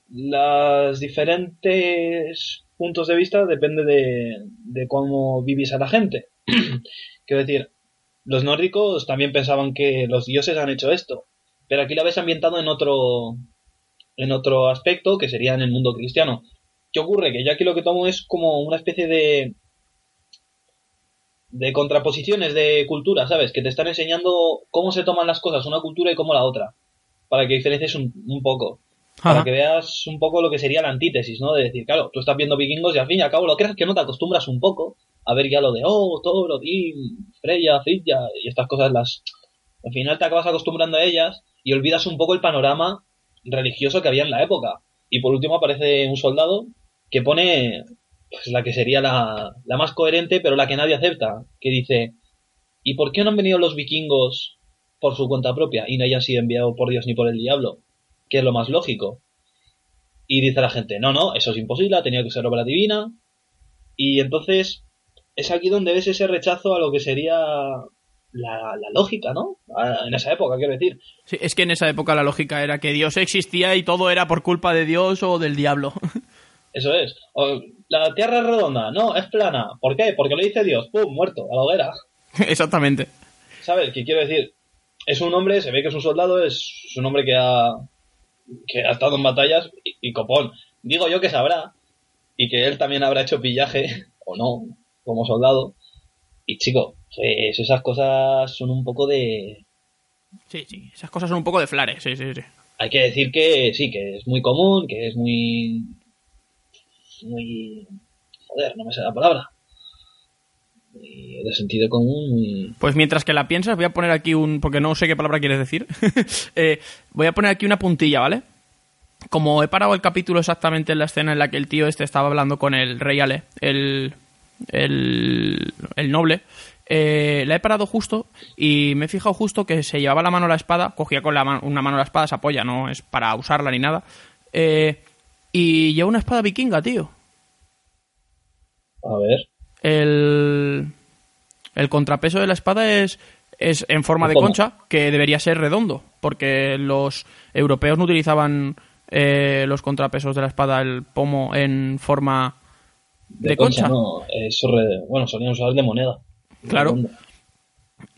Las diferentes puntos de vista depende de, de cómo vivís a la gente. Quiero decir, los nórdicos también pensaban que los dioses han hecho esto, pero aquí lo ves ambientado en otro en otro aspecto que sería en el mundo cristiano. ¿Qué ocurre? Que yo aquí lo que tomo es como una especie de de contraposiciones de cultura, ¿sabes? Que te están enseñando cómo se toman las cosas una cultura y cómo la otra, para que diferencies un poco para que veas un poco lo que sería la antítesis, ¿no? De decir, claro, tú estás viendo vikingos y al fin y al cabo lo creas que no te acostumbras un poco a ver ya lo de, oh, Thor, Odín, Freya, Frilla y estas cosas las... Al final te acabas acostumbrando a ellas y olvidas un poco el panorama religioso que había en la época. Y por último aparece un soldado que pone pues la que sería la, la más coherente, pero la que nadie acepta, que dice, ¿y por qué no han venido los vikingos por su cuenta propia y no hayan sido enviados por Dios ni por el diablo? Que es lo más lógico. Y dice la gente, no, no, eso es imposible, ha tenido que ser obra divina. Y entonces es aquí donde ves ese rechazo a lo que sería la, la lógica, ¿no? A- En esa época, quiero decir. Sí, es que en esa época la lógica era que Dios existía y todo era por culpa de Dios o del diablo. Eso es. O, la Tierra es redonda, no, es plana. ¿Por qué? Porque lo dice Dios. ¡Pum! Muerto, a la hoguera. Exactamente. ¿Sabes? ¿Qué quiero decir? Es un hombre, se ve que es un soldado, es un hombre que ha, que ha estado en batallas y, y copón. Digo yo que sabrá y que él también habrá hecho pillaje, o no, como soldado. Y chico, pues esas cosas son un poco de... Sí, sí, esas cosas son un poco de flares, sí, sí, sí. Hay que decir que sí, que es muy común, que es muy... Muy... Joder, no me sé la palabra. Muy de sentido común. Pues mientras que la piensas, voy a poner aquí un. Porque no sé qué palabra quieres decir. Eh, voy a poner aquí una puntilla, ¿vale? Como he parado el capítulo exactamente en la escena en la que el tío este estaba hablando con el rey Ale, el. el. el noble. eh, la he parado justo y me he fijado justo que se llevaba la mano a la espada, cogía con la una mano la espada, se apoya, no es para usarla ni nada. eh, y lleva una espada vikinga, tío. A ver. El, el contrapeso de la espada es, es en forma de concha, que debería ser redondo, porque los europeos no utilizaban eh, los contrapesos de la espada, el pomo, en forma de, concha. No, eso re- bueno, solían usar de moneda. Claro. Redonda.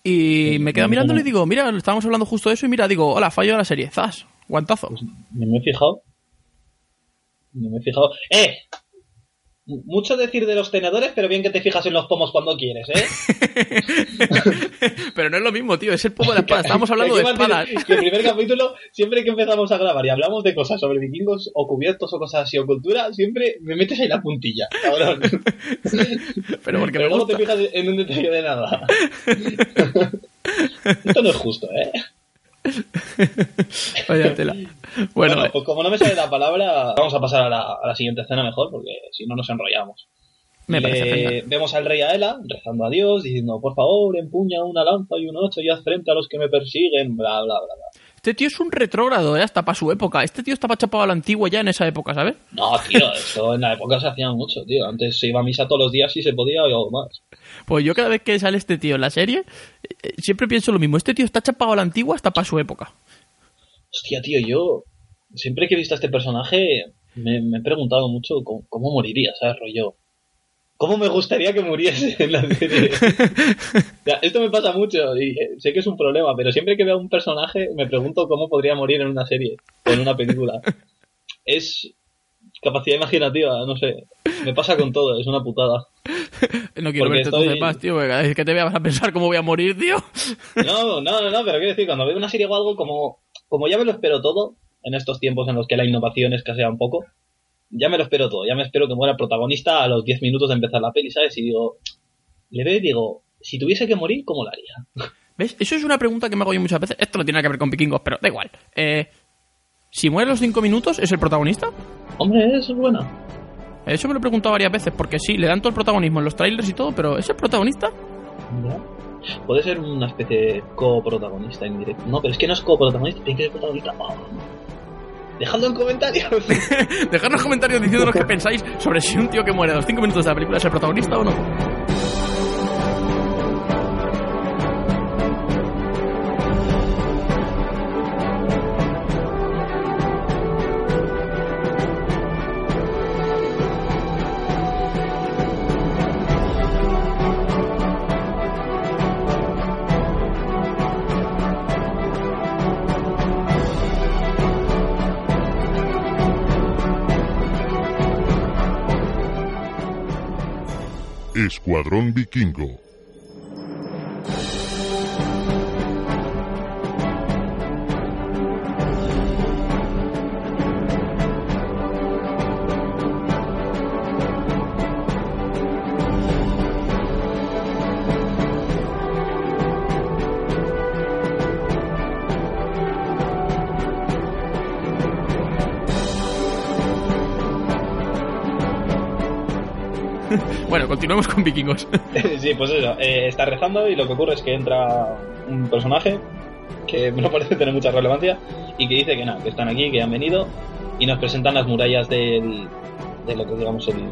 Y Sí, me quedo no, mirándole y digo, mira, estábamos hablando justo de eso y mira, digo, hola, fallo de la serie, zas, guantazo. Pues no me he fijado. No me he fijado. ¡Eh! Mucho decir de los tenedores, pero bien que te fijas en los pomos cuando quieres, ¿eh? Pero no es lo mismo, tío, es el pomo de la espada, estábamos hablando de espadas. Que el primer capítulo, siempre que empezamos a grabar y hablamos de cosas sobre vikingos o cubiertos o cosas así o cultura, siempre me metes ahí la puntilla, cabrón. Pero porque Pero me luego gusta. te fijas en un detalle de nada. Esto no es justo, ¿eh? Vaya tela. Bueno, Bueno, pues como no me sale la palabra, vamos a pasar a la, a la siguiente escena mejor, porque si no nos enrollamos. me Le- parece genial. Vemos al rey Aela rezando a Dios, diciendo, por favor, empuña una lanza y un ocho y haz frente a los que me persiguen, bla, bla, bla, bla. Este tío es un retrógrado, ¿eh? hasta para su época. Este tío estaba chapado a la antigua ya en esa época, ¿sabes? No, tío, esto en la época se hacía mucho, tío. Antes se iba a misa todos los días si se podía o más. Pues yo cada vez que sale este tío en la serie, eh, siempre pienso lo mismo. Este tío está chapado a la antigua hasta para su época. Hostia, tío, yo siempre que he visto a este personaje me, me he preguntado mucho cómo, cómo moriría, ¿sabes? Rollo. ¿Cómo me gustaría que muriese en la serie? O sea, esto me pasa mucho y eh, sé que es un problema, pero siempre que veo a un personaje me pregunto cómo podría morir en una serie o en una película. Es capacidad imaginativa, no sé. Me pasa con todo, es una putada. No quiero Porque verte estoy- más, tío. porque Es que te veas a pensar cómo voy a morir, tío. No, no, no, no, pero quiero decir, cuando veo una serie o algo, como, como ya me lo espero todo, en estos tiempos en los que la innovación escasea un poco, ya me lo espero todo, ya me espero que muera el protagonista a los 10 minutos de empezar la peli, ¿sabes? Y digo, le veo y digo, si tuviese que morir, ¿cómo lo haría? ¿Ves? Eso es una pregunta que me hago yo muchas veces. Esto no tiene que ver con vikingos, pero da igual. Eh, si muere a los 5 minutos, ¿es el protagonista? Hombre, eso es buena. Eso me lo he preguntado varias veces, porque sí, le dan todo el protagonismo en los trailers y todo, pero ¿es el protagonista? Ya. Puede ser una especie de coprotagonista indirecto. No, pero es que no es coprotagonista, tiene que ser protagonista. Oh. Dejadlo en comentarios. Dejadnos comentarios diciéndonos qué pensáis sobre si un tío que muere a los 5 minutos de la película es el protagonista o no. Escuadrón Vikingo. Continuemos con vikingos. sí, pues eso, eh, está rezando y lo que ocurre es que entra un personaje que no parece tener mucha relevancia y que dice que nada, que están aquí, que han venido y nos presentan las murallas del, de lo que digamos el,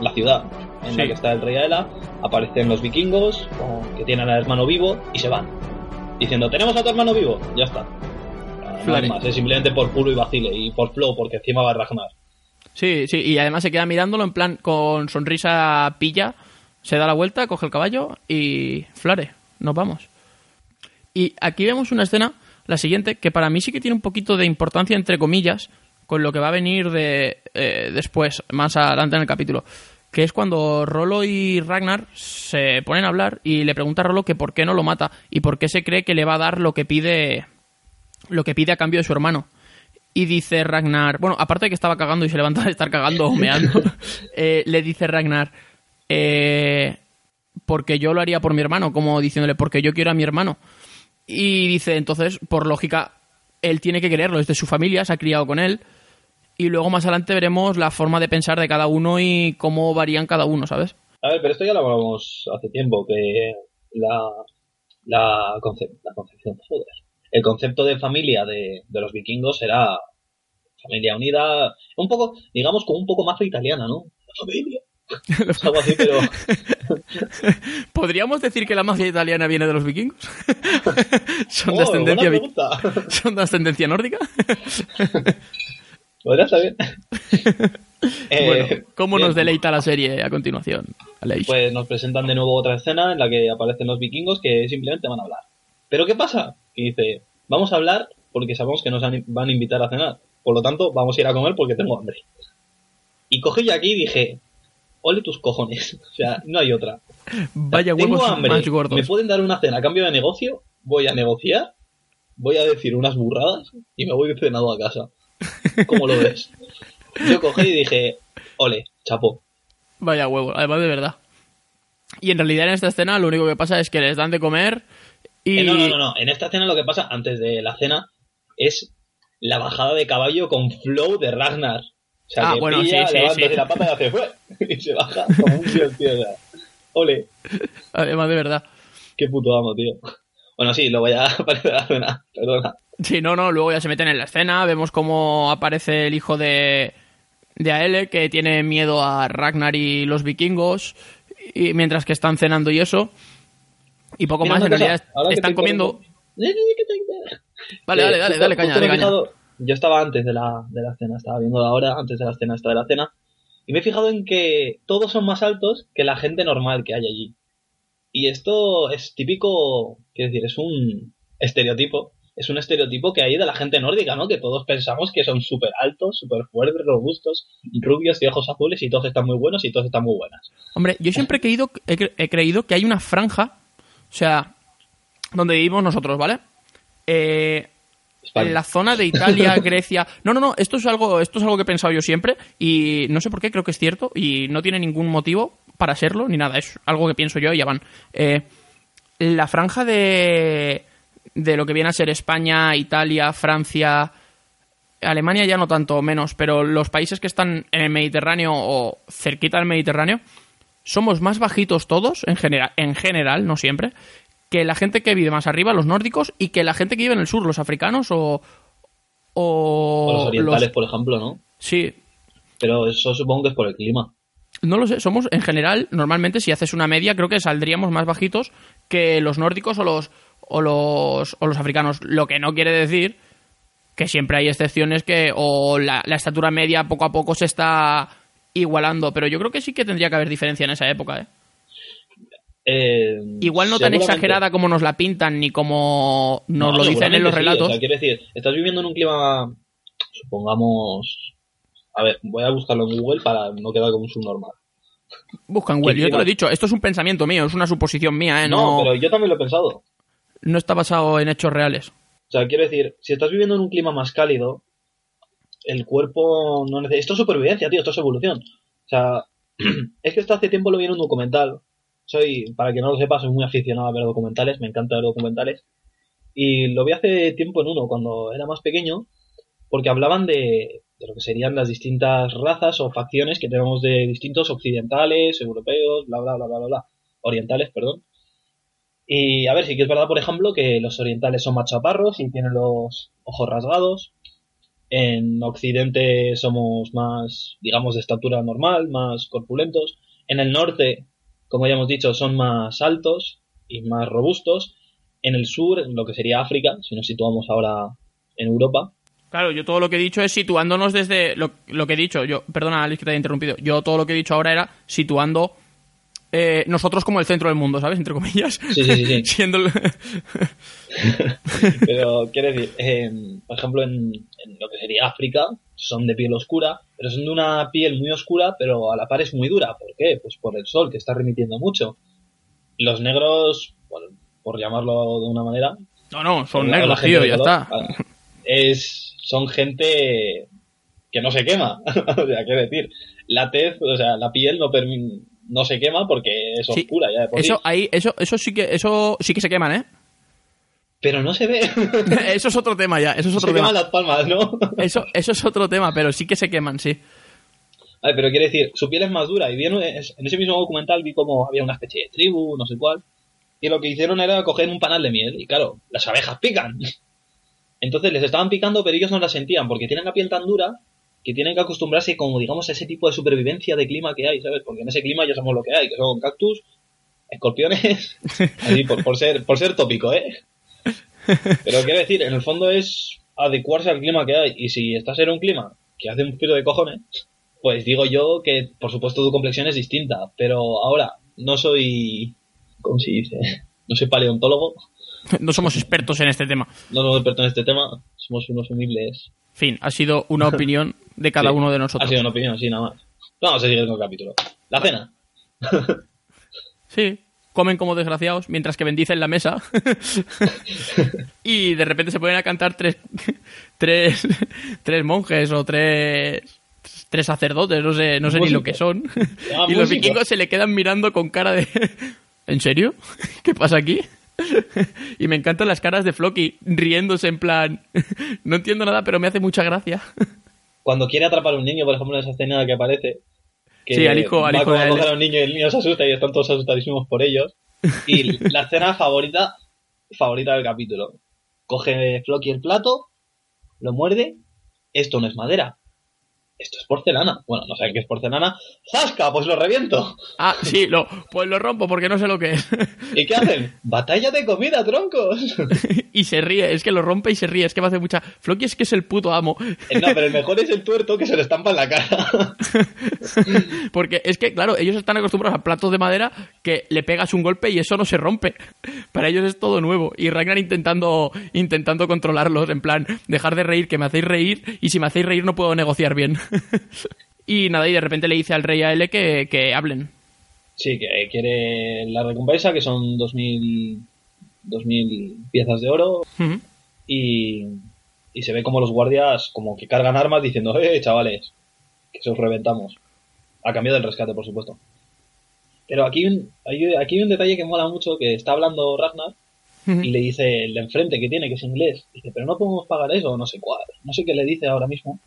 la ciudad en la Sí. que está el rey Aela, aparecen los vikingos que tienen al hermano vivo y se van. Diciendo, tenemos a tu hermano vivo, ya está. No más, es simplemente por culo y vacile y por flow, porque encima va a Ragnar. Sí, sí, y además se queda mirándolo en plan con sonrisa pilla, se da la vuelta, coge el caballo y flare, nos vamos. Y aquí vemos una escena, la siguiente, que para mí sí que tiene un poquito de importancia, entre comillas, con lo que va a venir de eh, después, más adelante en el capítulo, que es cuando Rolo y Ragnar se ponen a hablar y le pregunta a Rolo que por qué no lo mata y por qué se cree que le va a dar lo que pide lo que pide a cambio de su hermano. Y dice Ragnar, bueno, aparte de que estaba cagando y se levanta de estar cagando o meando, eh, le dice Ragnar, eh, porque yo lo haría por mi hermano, como diciéndole, porque yo quiero a mi hermano. Y dice, entonces, por lógica, él tiene que quererlo, es de su familia, se ha criado con él. Y luego más adelante veremos la forma de pensar de cada uno y cómo varían cada uno, ¿sabes? A ver, pero esto ya lo hablamos hace tiempo, que la, la, conce- la concepción, joder, el concepto de familia de, de los vikingos era familia unida, un poco, digamos, como un poco más italiana, ¿no? La familia. Algo así, pero ¿Podríamos decir que la mafia italiana viene de los vikingos? ¿Son, de Oh, ascendencia, vi- pregunta. ¿Son de ascendencia nórdica? Podría saber. Eh, bueno, ¿cómo bien, nos deleita la serie a continuación? Aleix? Pues nos presentan de nuevo otra escena en la que aparecen los vikingos que simplemente van a hablar. ¿Pero qué pasa? Y dice, vamos a hablar porque sabemos que nos van a invitar a cenar. Por lo tanto, vamos a ir a comer porque tengo hambre. Y cogí aquí y dije, ole tus cojones. O sea, no hay otra. Vaya tengo huevos hambre. más gordos. ¿Me pueden dar una cena a cambio de negocio? Voy a negociar, voy a decir unas burradas y me voy cenado a casa. ¿Cómo lo ves? Yo cogí y dije, ole, chapo. Vaya huevo, además de verdad. Y en realidad en esta escena lo único que pasa es que les dan de comer y... Eh, no, no, no, no. En esta cena lo que pasa antes de la cena es la bajada de caballo con flow de Ragnar. O sea, Ah, que bueno, pilla, sí, sí, sí. la pata y hace ¡fue! y se baja como un tío, tío. o sea, ole, Además de verdad. qué puto amo, tío. Bueno, sí, lo voy a aparecer a la cena, perdona. Sí, no, no, luego ya se meten en la escena, vemos cómo aparece el hijo de, de Aele, que tiene miedo a Ragnar y los vikingos, y mientras que están cenando y eso. Y poco Mira, más, en cosa, realidad están comiendo... Eh, eh, te- Vale, Eh, dale, dale, caña, dale, caña. yo estaba antes de la, de la cena, estaba viendo la hora antes de la cena, esta de la cena, y me he fijado en que todos son más altos que la gente normal que hay allí. Y esto es típico, quiero decir, es un estereotipo, es un estereotipo que hay de la gente nórdica, ¿no? Que todos pensamos que son súper altos, súper fuertes, robustos, rubios y ojos azules y todos están muy buenos y todos están muy buenas. Hombre, yo siempre he creído, he, cre- he creído que hay una franja, sea, donde vivimos nosotros, ¿vale? Eh, en la zona de Italia, Grecia. No, no, no, esto es algo, esto es algo que he pensado yo siempre y no sé por qué, creo que es cierto y no tiene ningún motivo para serlo ni nada, es algo que pienso yo y ya van. Eh, la franja de de lo que viene a ser España, Italia, Francia, Alemania ya no tanto menos, pero los países que están en el Mediterráneo o cerquita del Mediterráneo somos más bajitos todos en general, en general, no siempre, que la gente que vive más arriba, los nórdicos, y que la gente que vive en el sur, los africanos o o, O los orientales, los- por ejemplo, ¿no? sí, Pero eso supongo que es por el clima. no lo sé, somos en general, normalmente si haces una media, creo que saldríamos más bajitos que los nórdicos o los o los o los africanos, lo que no quiere decir que siempre hay excepciones que o la, la estatura media poco a poco se está igualando, pero yo creo que sí que tendría que haber diferencia en esa época, ¿eh? Eh, Igual no tan exagerada como nos la pintan ni como nos No, lo dicen en los sí, relatos. o sea, quiero decir, estás viviendo en un clima, supongamos... A ver, voy a buscarlo en Google para no quedar como un subnormal. Buscan Google, ¿Qué yo te lo he dicho, esto es un pensamiento mío, es una suposición mía, ¿eh? No, No, pero yo también lo he pensado. no está basado en hechos reales. O sea, quiero decir, si estás viviendo en un clima más cálido, el cuerpo no necesita... Esto es supervivencia, tío, esto es evolución. O sea, es que esto hace tiempo lo vi en un documental. Soy, para que no lo sepa, soy muy aficionado a ver documentales, me encanta ver documentales. Y lo vi hace tiempo en uno, cuando era más pequeño, porque hablaban de, de lo que serían las distintas razas o facciones que tenemos de distintos occidentales, europeos, bla, bla, bla, bla, bla, bla. Orientales, perdón. Y a ver, sí que es verdad, por ejemplo, que los orientales son más chaparros y tienen los ojos rasgados. En Occidente somos más, digamos, de estatura normal, más corpulentos. En el norte, como ya hemos dicho, son más altos y más robustos. En el sur, en lo que sería África, si nos situamos ahora en Europa, Claro, yo todo lo que he dicho es situándonos desde lo, lo que he dicho. Yo, perdona, Alex, que te haya interrumpido. Yo todo lo que he dicho ahora era situando eh, nosotros como el centro del mundo, ¿sabes? Entre comillas. Sí, sí, sí. Siendo el- Pero quiero decir, en- por ejemplo, en, en lo que sería África, son de piel oscura, pero son de una piel muy oscura, pero a la par es muy dura. ¿Por qué? Pues por el sol, que está remitiendo mucho. Los negros, por, por llamarlo de una manera, No, no, son negros, gente tío, ya color, está. ah, Es, son gente que no se quema. o sea, quiero decir, la tez, o sea, la piel no, permi- no se quema porque es Sí, oscura ya de por sí. Eso ahí, eso, eso sí que, eso sí que se queman, ¿eh? Pero no se ve. eso es otro tema ya, eso es se otro queman tema. las palmas, ¿no? Eso, eso es otro tema, pero sí que se queman, sí. Vale, pero quiere decir, su piel es más dura. Y vi en, en ese mismo documental vi como había una especie de tribu, no sé cuál. Y lo que hicieron era coger un panal de miel. Y claro, las abejas pican. Entonces les estaban picando, pero ellos no la sentían, porque tienen la piel tan dura que tienen que acostumbrarse, como digamos, a ese tipo de supervivencia de clima que hay, ¿sabes? Porque en ese clima ya sabemos lo que hay, que son cactus, escorpiones, así por, por ser, por ser tópico, ¿eh? Pero quiero decir, en el fondo es adecuarse al clima que hay. Y si estás en un clima que hace un frío de cojones, pues digo yo que, por supuesto, tu complexión es distinta. Pero ahora, no soy. ¿Cómo se dice? No soy paleontólogo, No somos expertos en este tema. no somos expertos en este tema, somos unos humildes. Fin, ha sido una opinión de cada Sí, uno de Ha nosotros. sido una opinión, sí, nada más. Vamos a seguir con el capítulo. La cena. Sí, comen como desgraciados mientras que bendicen la mesa. y de repente se ponen a cantar tres, tres, tres monjes o tres, tres sacerdotes, no sé, no sé ni lo que son. Ah, y los vikingos se le quedan mirando con cara de... ¿En serio? ¿Qué pasa aquí? y me encantan las caras de Floki riéndose en plan... no entiendo nada, pero me hace mucha gracia. Cuando quiere atrapar a un niño, por ejemplo, en esa escena que aparece. Que Sí, al hijo- al va hijo a coger a un niño y el niño se asusta y están todos asustadísimos por ellos. Y la escena favorita, favorita del capítulo. Coge Floki el plato, lo muerde. Esto no es madera. Esto es porcelana. Bueno, no sé qué es porcelana. ¡Zasca! Pues lo reviento. Ah, sí, lo, pues lo rompo porque no sé lo que es. ¿Y qué hacen? ¡Batalla de comida, troncos! y se ríe, es que lo rompe y se ríe, es que me hace mucha... Floki es que es el puto amo. Eh, No, pero el mejor es el tuerto que se le estampa en la cara. Porque es que, claro, ellos están acostumbrados a platos de madera que le pegas un golpe y eso no se rompe. Para ellos es todo nuevo. Y Ragnar intentando, intentando controlarlos, en plan, dejar de reír, que me hacéis reír, y si me hacéis reír no puedo negociar bien. y nada, y de repente le dice al rey a L que, que hablen. Sí, que quiere la recompensa, que son 2.000 2.000 piezas de oro. Y, y se ve como los guardias como que cargan armas diciendo, eh, chavales, que se os reventamos. A cambio del rescate, por supuesto. Pero aquí, hay un- hay, aquí hay un detalle que mola mucho, que está hablando Ragnar y le dice el de enfrente que tiene, que es inglés. Dice, pero no podemos pagar eso, no sé cuál. No sé qué le dice ahora mismo.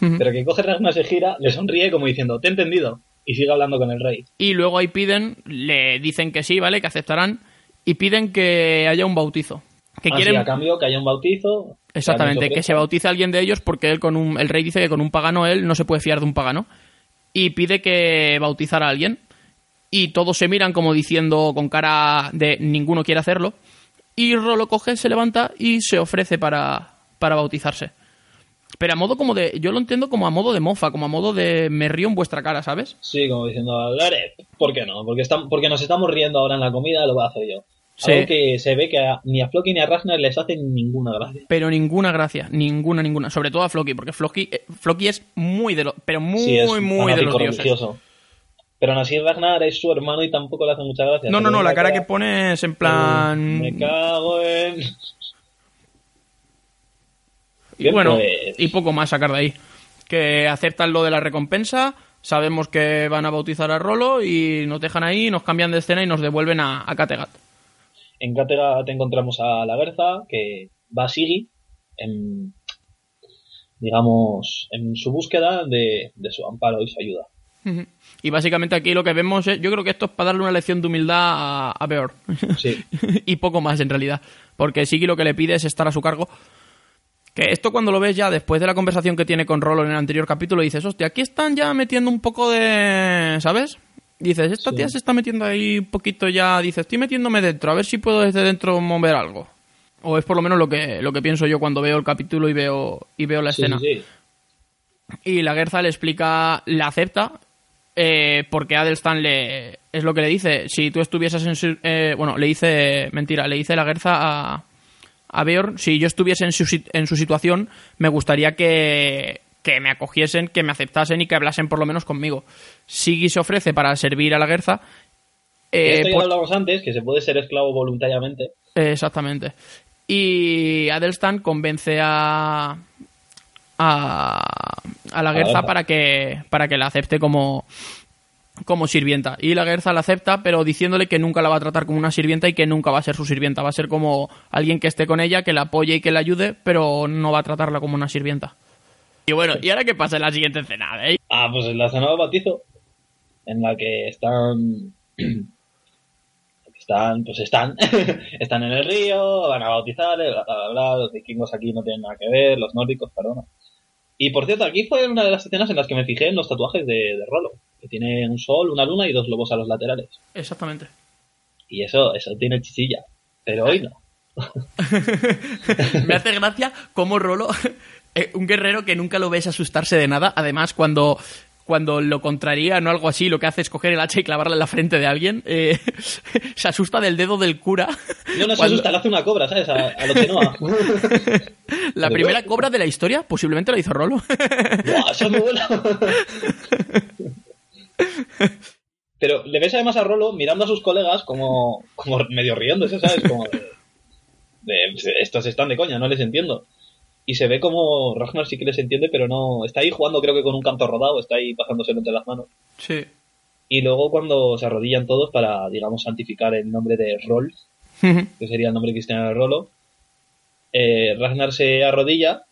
Pero que coge Ragnar, se gira, le sonríe como diciendo, te he entendido. Y sigue hablando con el rey. Y luego ahí piden, le dicen que sí, ¿vale? Que aceptarán. Y piden que haya un bautizo. Que quieren a cambio que haya un bautizo. Exactamente, que se bautice a alguien de ellos porque él con un, el rey dice que con un pagano él no se puede fiar de un pagano. Y pide que bautizar a alguien. Y todos se miran como diciendo con cara de ninguno quiere hacerlo. Y Rolo coge, se levanta y se ofrece para, para bautizarse. Pero a modo como de. Yo lo entiendo como a modo de mofa, como a modo de me río en vuestra cara, ¿sabes? Sí, como diciendo, ¿por qué no? Porque, están, porque nos estamos riendo ahora en la comida, lo voy a hacer yo. Sí. Algo que se ve que a- ni a Floki ni a Ragnar les hace ninguna gracia. Pero ninguna gracia, ninguna, ninguna. Sobre todo a Floki, porque Floki, eh, Floki es muy de los. Pero muy, Sí, es muy de los dioses. religioso. Pero aún así Ragnar es su hermano y tampoco le hace mucha gracia. No, no, no, la cara que pone es en plan. Me cago en... Y bueno, pues. y poco más sacar de ahí. Que aceptan lo de la recompensa, sabemos que van a bautizar a Rolo y nos dejan ahí, nos cambian de escena y nos devuelven a, a Kattegat. En Kattegat encontramos a la Berza, que va a Sigi. En... digamos, en su búsqueda de, de su amparo y su ayuda. Y básicamente aquí lo que vemos es, yo creo que esto es para darle una lección de humildad a, a Beor. Sí. y poco más en realidad. Porque Sigi lo que le pide es estar a su cargo. Que esto cuando lo ves ya después de la conversación que tiene con Rolo en el anterior capítulo, dices, hostia, aquí están ya metiendo un poco de... ¿Sabes? Dices, esta Sí. tía se está metiendo ahí un poquito ya, dices, estoy metiéndome dentro, a ver si puedo desde dentro mover algo. O es por lo menos lo que, lo que pienso yo cuando veo el capítulo y veo, y veo la Sí, escena. sí. Y la Gerza le explica, la acepta, eh, porque Adelstan le, es lo que le dice. Si tú estuvieses en su. eh, bueno, le dice. Mentira, le dice la Gerza a. A Beorn, si yo estuviese en su, sit- en su situación, me gustaría que, que me acogiesen, que me aceptasen y que hablasen por lo menos conmigo. Sigi se ofrece para servir a la Gerza. eh, Esto ya lo hablamos antes, que se puede ser esclavo voluntariamente. eh, Exactamente. Y Adelstan convence a. a. a la A la Gerza Gerza. para que. para que la acepte como. Como sirvienta. Y la Gerza la acepta, pero diciéndole que nunca la va a tratar como una sirvienta y que nunca va a ser su sirvienta. Va a ser como alguien que esté con ella, que la apoye y que la ayude, pero no va a tratarla como una sirvienta. Y bueno, ¿y ahora qué pasa en la siguiente escena? eh? Ah, pues en la cena de bautizo, en la que están. Están, pues están, están en el río, van a bautizar, bla, bla, bla, los vikingos aquí no tienen nada que ver, los nórdicos, perdona. Y por cierto, aquí fue una de las escenas en las que me fijé en los tatuajes de, de Rolo, que tiene un sol, una luna y dos lobos a los laterales. Exactamente. Y eso, eso tiene chichilla. Pero hoy no. Me hace gracia cómo Rolo, eh, un guerrero que nunca lo ves asustarse de nada, además cuando, cuando lo contraría o algo así, lo que hace es coger el hacha y clavarla en la frente de alguien, eh, se asusta del dedo del cura. Yo no se Cuando- asusta, le hace una cobra, ¿sabes? A, a lo que no. La primera cobra de la historia posiblemente la hizo Rolo. ¡Buah, eso es muy bueno! Pero le ves además a Rolo mirando a sus colegas como, como medio riéndose, ¿sabes? Como de, de, estos están de coña, no les entiendo. Y se ve como Ragnar sí que les entiende, pero no. Está ahí jugando, creo que con un canto rodado, está ahí pasándoselo entre las manos. Sí. Y luego cuando se arrodillan todos para, digamos, santificar el nombre de Rol, que sería el nombre cristiano de Rolo, eh, Ragnar se arrodilla,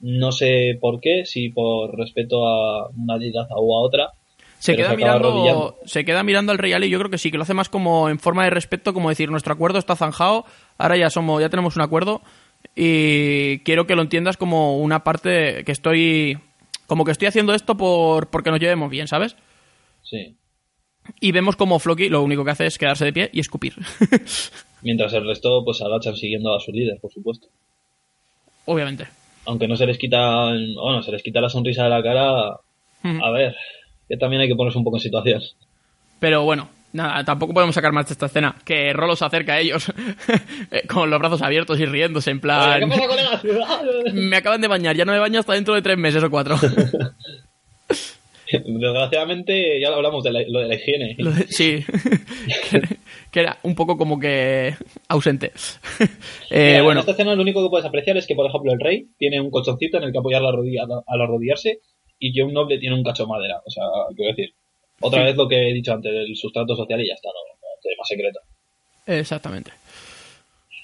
no sé por qué, si por respeto a una deidad o a otra. Se queda, mirando, se queda mirando al rey Ali, yo creo que sí, que lo hace más como en forma de respeto, como decir, nuestro acuerdo está zanjado, ahora ya somos, ya tenemos un acuerdo, y quiero que lo entiendas como una parte que estoy, como que estoy haciendo esto por, porque nos llevemos bien, ¿sabes? Sí. Y vemos como Floki lo único que hace es quedarse de pie y escupir. Mientras el resto pues agachan siguiendo a su líder, por supuesto. Obviamente. Aunque no se les quita, bueno, se les quita la sonrisa de la cara. A ver, que también hay que ponerse un poco en situación. Pero bueno, nada, tampoco podemos sacar más de esta escena. Que Rolo se acerca a ellos eh, con los brazos abiertos y riéndose, en plan... ¿Qué pasa? Me acaban de bañar, ya no me baño hasta dentro de tres meses o cuatro. Desgraciadamente ya hablamos de la, lo de la higiene. De- sí, que, que era un poco como que ausente. Eh, Mira, bueno, En esta escena lo único que puedes apreciar es que, por ejemplo, el rey tiene un colchoncito en el que apoyar la rodilla al arrodillarse y John Noble tiene un cacho de madera. O sea, quiero decir, otra Sí. vez lo que he dicho antes, el sustrato social y ya está, no, no tema secreto. exactamente.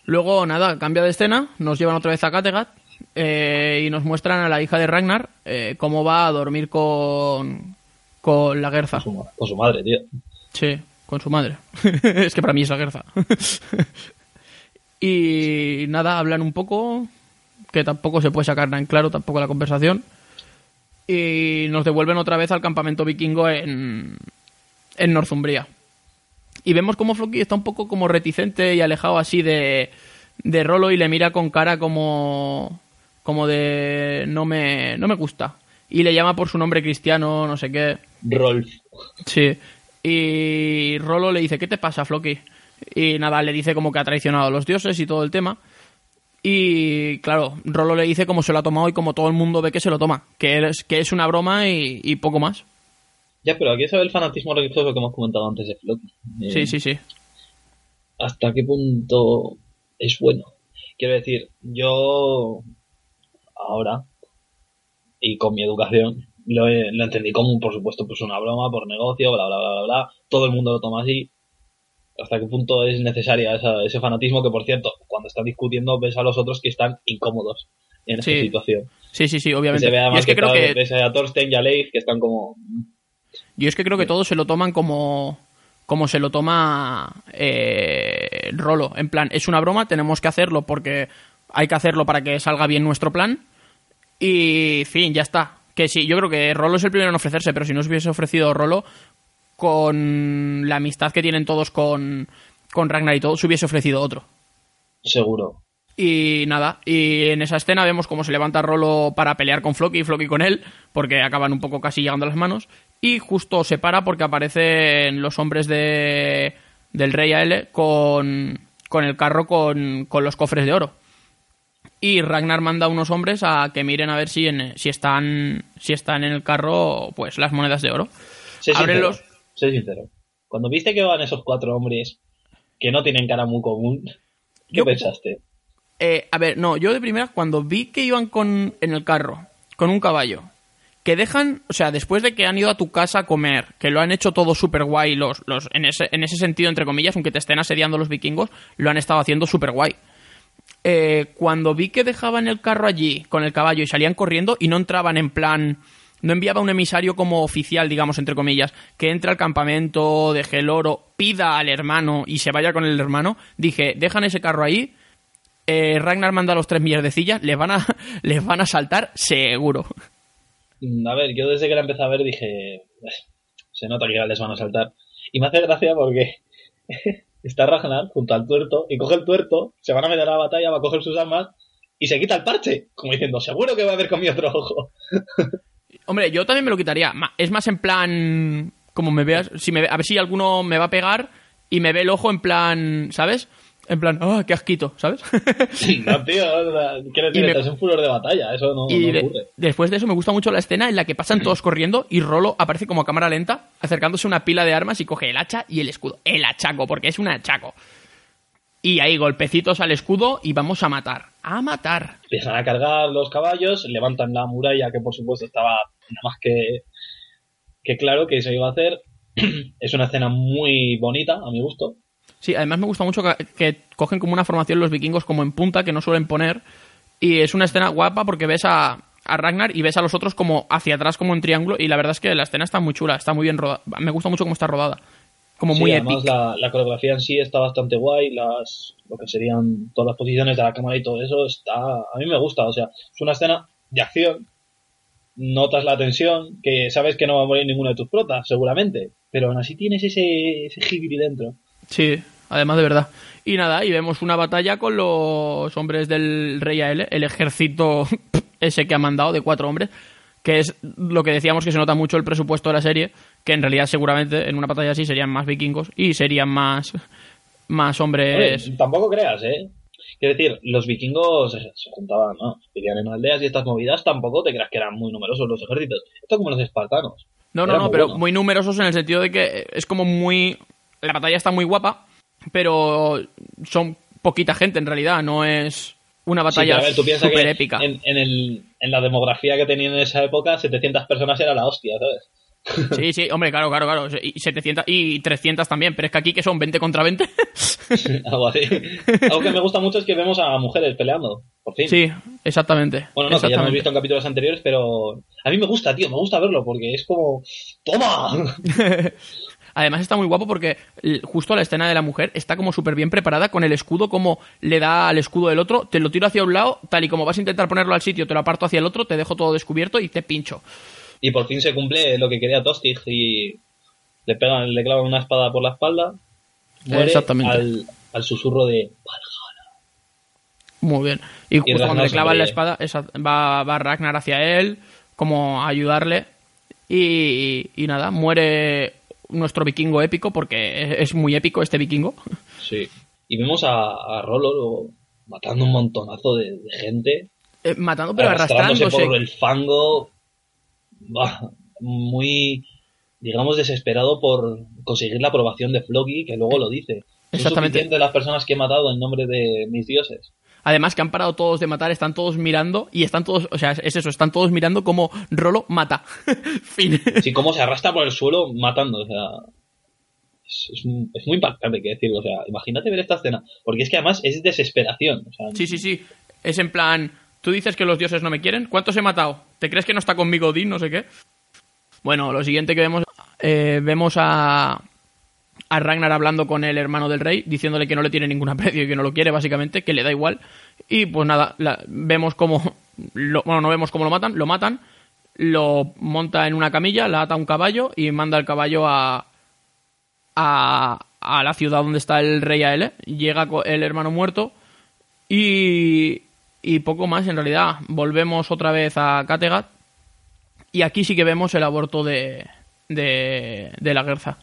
Luego, nada, cambia de escena, nos llevan otra vez a Kattegat eh, y nos muestran a la hija de Ragnar eh, cómo va a dormir con, con la Gerza. Con su, con su madre, tío. Sí, con su madre. es que para mí es la Gerza. y nada, hablan un poco, que tampoco se puede sacar nada en claro, tampoco la conversación. Y nos devuelven otra vez al campamento vikingo en, en Northumbria. Y vemos como Floki está un poco como reticente y alejado así de, de Rolo y le mira con cara como, como de no me, no me gusta. Y le llama por su nombre cristiano, no sé qué. Rolf. Sí. Y Rolo le dice, ¿qué te pasa, Floki? Y nada, le dice como que ha traicionado a los dioses y todo el tema. Y claro, Rolo le dice cómo se lo ha tomado y como todo el mundo ve que se lo toma. Que es, que es una broma y, y poco más. Ya, pero aquí ve el fanatismo religioso que hemos comentado antes de Floki. Eh, Sí, sí, sí. ¿Hasta qué punto es bueno? Quiero decir, yo ahora, y con mi educación, lo, lo entendí como, por supuesto, pues una broma por negocio, bla, bla, bla, bla, bla. Todo el mundo lo toma así. ¿Hasta qué punto es necesaria esa- ese fanatismo que, por cierto, cuando están discutiendo ves a los otros que están incómodos? en Sí. esta situación. Sí, sí, sí, Que obviamente. se vea Y más es que creo que ves a Thorsten y a Leif que están como... Yo es que creo que todos se lo toman como como se lo toma eh, Rolo. En plan, es una broma, tenemos que hacerlo porque hay que hacerlo para que salga bien nuestro plan. Y, fin, ya está. Que sí, yo creo que Rolo es el primero en ofrecerse, pero si no se hubiese ofrecido Rolo, con la amistad que tienen todos con, con Ragnar y todo, se hubiese ofrecido otro. Seguro. Y nada, y en esa escena vemos cómo se levanta Rolo para pelear con Floki y Floki con él, porque acaban un poco casi llegando a las manos. Y justo se para porque aparecen los hombres de, del Rey Aele con, con el carro con, con los cofres de oro. Y Ragnar manda a unos hombres a que miren a ver si, en- si, están, si están en el carro pues las monedas de oro. Sé sincero. Ábrelos. Sé sincero. Cuando viste que van esos cuatro hombres que no tienen cara muy común, ¿qué Yo- pensaste? Eh, a ver, no, yo de primera, cuando vi que iban con, en el carro, con un caballo, que dejan, o sea, después de que han ido a tu casa a comer, que lo han hecho todo súper guay, los, los, en, ese, en ese sentido, entre comillas, aunque te estén asediando los vikingos, lo han estado haciendo súper guay. Eh, cuando vi que dejaban el carro allí con el caballo y salían corriendo y no entraban en plan. No enviaba un emisario como oficial, digamos, entre comillas, que entre al campamento, deje el oro, pida al hermano y se vaya con el hermano. Dije, dejan ese carro ahí, eh, Ragnar manda los tres mierdecillas, les van a, les van a saltar seguro. A ver, yo desde que la empecé a ver dije, "Uf, se nota que ya les van a saltar. Y me hace gracia porque está Ragnar junto al tuerto y coge el tuerto, se van a meter a la batalla, va a coger sus armas y se quita el parche, como diciendo, seguro que va a haber con mi otro ojo. Hombre, yo también me lo quitaría. Es más en plan, como me veas, si me ve- a ver si alguno me va a pegar y me ve el ojo en plan, ¿sabes? En plan, ¡ah, qué asquito! ¿Sabes? no, tío, quiero decir, me- estás en furor de batalla, eso no, y no de- ocurre. después de eso me gusta mucho la escena en la que pasan todos corriendo y Rolo aparece como a cámara lenta, acercándose a una pila de armas y coge el hacha y el escudo. El hachaco, porque es un hachaco. Y ahí golpecitos al escudo y vamos a matar. A matar. Empiezan a cargar los caballos, levantan la muralla, que por supuesto estaba más que, que claro que se iba a hacer. es una escena muy bonita, a mi gusto. Sí, además me gusta mucho que, que cogen como una formación los vikingos como en punta que no suelen poner. Y es una escena guapa porque ves a, a Ragnar y ves a los otros como hacia atrás como en triángulo. Y la verdad es que la escena está muy chula, está muy bien rodada. Me gusta mucho cómo está rodada. Como Sí, muy además la, la coreografía en sí está bastante guay, las lo que serían todas las posiciones de la cámara y todo eso está a mí me gusta, o sea, es una escena de acción. Notas la tensión, que sabes que no va a morir ninguno de tus protas, seguramente, pero aún así tienes ese ese jibiri dentro. Sí, además de verdad. Y nada, y vemos una batalla con los hombres del Rey Aele, el ejército ese que ha mandado de cuatro hombres, que es lo que decíamos que se nota mucho el presupuesto de la serie, que en realidad seguramente en una batalla así serían más vikingos y serían más, más hombres... Oye, tampoco creas, ¿eh? Quiero decir, los vikingos se, se juntaban, ¿no? Vivían en aldeas y estas movidas, tampoco te creas que eran muy numerosos los ejércitos. Esto como los espartanos. No, no, no, muy pero bueno. muy numerosos en el sentido de que es como muy... La batalla está muy guapa, pero son poquita gente en realidad, no es una Sí, batalla pero a ver, tú piensas súper que épica. En, en, el, en la demografía que tenían en esa época, 700 personas era la hostia, ¿sabes? Sí, sí, hombre, claro, claro, claro. Y 700 y 300 también, pero es que aquí que son 20 contra 20. Algo así. Algo que me gusta mucho es que vemos a mujeres peleando, por fin. sí, exactamente. Bueno, no, que ya lo hemos visto en capítulos anteriores, pero a mí me gusta, tío, me gusta verlo porque es como ¡Toma! Además está muy guapo porque justo la escena de la mujer está como súper bien preparada con el escudo como le da al escudo del otro, te lo tiro hacia un lado, tal y como vas a intentar ponerlo al sitio, te lo aparto hacia el otro, te dejo todo descubierto y te pincho. Y por fin se cumple lo que quería Tostig y le pegan, le clavan una espada por la espalda, muere Exactamente. Al, al susurro de Muy bien. Y justo Ragnar cuando le clavan la espada, esa- va, va Ragnar hacia él, como a ayudarle. Y, y nada, muere nuestro vikingo épico, porque es, muy épico este vikingo. Sí. Y vemos a, a Rolo luego matando un montonazo de, de gente, Eh, matando pero arrastrándose arrastrándose. por el fango, muy, digamos, desesperado por conseguir la aprobación de Floki, que luego lo dice. Exactamente. suficientes las personas que he matado en nombre de mis dioses. Además que han parado todos de matar, están todos mirando y están todos, o sea, es eso, están todos mirando como Rolo mata. fin. Sí, cómo se arrastra por el suelo matando, o sea... Es, es muy- es muy impactante, que decirlo. O sea, imagínate ver esta escena. Porque es que además es desesperación. O sea, Sí, sí, sí. Es en plan, Tú dices que los dioses no me quieren. ¿Cuántos he matado? ¿Te crees que no está conmigo Odín? No sé qué. Bueno, lo siguiente que vemos, eh, vemos a, a Ragnar hablando con el hermano del rey, diciéndole que no le tiene ningún aprecio y que no lo quiere, básicamente, que le da igual. Y pues nada, vemos como. Lo, bueno, no vemos cómo lo matan, lo matan, lo monta en una camilla, la ata a un caballo y manda el caballo a. a, a la ciudad donde está el rey Aele. Llega el hermano muerto y. y poco más, en realidad. Volvemos otra vez a Kattegat. Y aquí sí que vemos el aborto de. de, de la Guerza.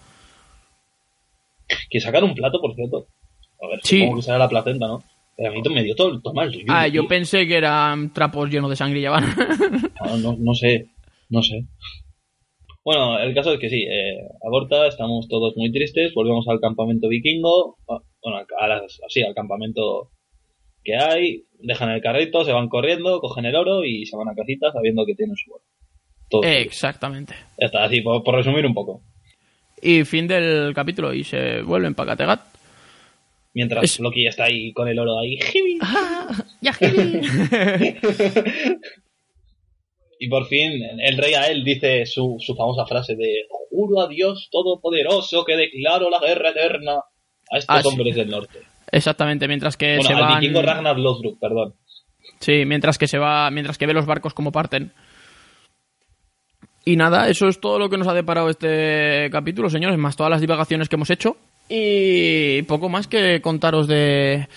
Que sacar un plato, por cierto. A ver, Sí. supongo que será la placenta, ¿no? Pero a mí me dio todo, mal. Yo, Ah, yo tío. pensé que eran trapos llenos de sangre y van. No, no, no sé, no sé. Bueno, el caso es que sí, eh, aborta, estamos todos muy tristes, volvemos al campamento vikingo, ah, bueno, a las, así, al campamento que hay, dejan el carrito, se van corriendo, cogen el oro y se van a casita sabiendo que tienen su oro. Todo. Exactamente. Ya está, así, por, por resumir un poco. Y fin del capítulo y se vuelven para Kattegat. Mientras Es- Loki está ahí con el oro ahí. Ya, Y por fin el rey a él dice su, su famosa frase de Juro a Dios Todopoderoso que declaro la guerra eterna a estos Ah, sí. hombres del norte. Exactamente, mientras que bueno, se van. vikingo Ragnar Lothbrok, perdón. Sí, mientras que se va. Mientras que ve los barcos como parten. Y nada, eso es todo lo que nos ha deparado este capítulo, señores, más todas las divagaciones que hemos hecho. Y poco más que contaros de,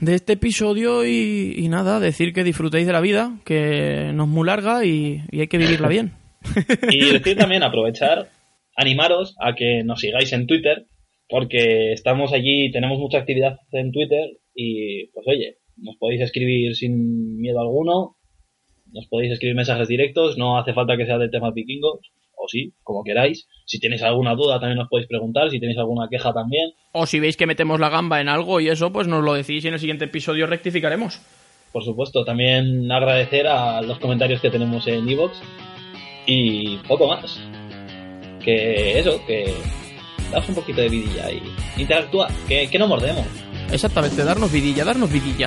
de este episodio y, y nada, decir que disfrutéis de la vida, que no es muy larga y, y hay que vivirla bien. Y decir también, aprovechar, animaros a que nos sigáis en Twitter, porque estamos allí, tenemos mucha actividad en Twitter y pues oye, nos podéis escribir sin miedo alguno, nos podéis escribir mensajes directos, no hace falta que sea de temas vikingos, o sí, como queráis. Si tenéis alguna duda también nos podéis preguntar, si tenéis alguna queja también, O si veis que metemos la gamba en algo y eso, pues nos lo decís y en el siguiente episodio rectificaremos. por supuesto. También agradecer a los comentarios que tenemos en Evox y poco más. Que eso, que daos un poquito de vidilla y interactúa, que, que no mordemos. Exactamente, darnos vidilla, darnos vidilla.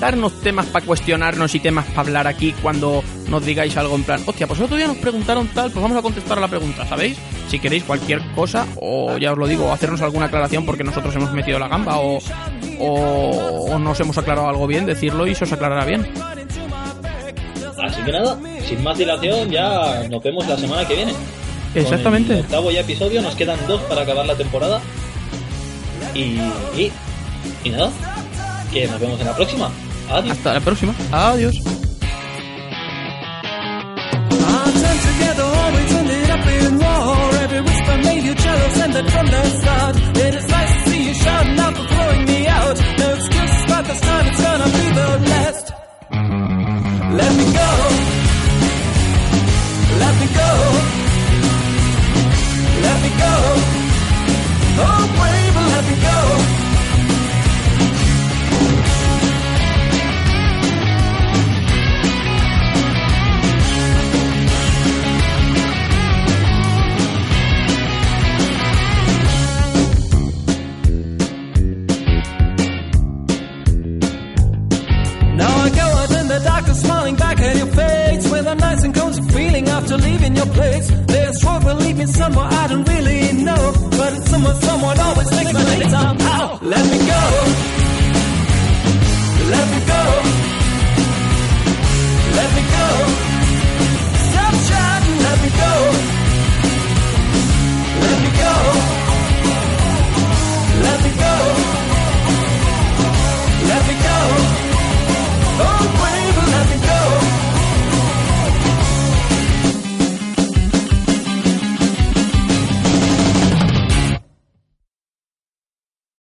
Darnos temas para cuestionarnos y temas para hablar aquí cuando nos digáis algo en plan, hostia, pues el otro día nos preguntaron tal, pues vamos a contestar a la pregunta, ¿sabéis? Si queréis cualquier cosa, o ya os lo digo, hacernos alguna aclaración porque nosotros hemos metido la gamba, o, o, o nos hemos aclarado algo bien, decirlo y se os aclarará bien. Así que nada, sin más dilación, ya nos vemos la semana que viene. Con Exactamente. el octavo ya episodio, nos quedan dos para acabar la temporada. Y, y, y nada, que nos vemos en la próxima. Adiós. Hasta la próxima. Adiós. Let me go. Let me go. Let me go. Oh, baby, let me go. To leave in your place. There's trouble leaving somewhere I don't really know. But it's someone, someone always makes my name somehow. Let me go. Let me go. Let me go. Stop trying, let me go. Let me go.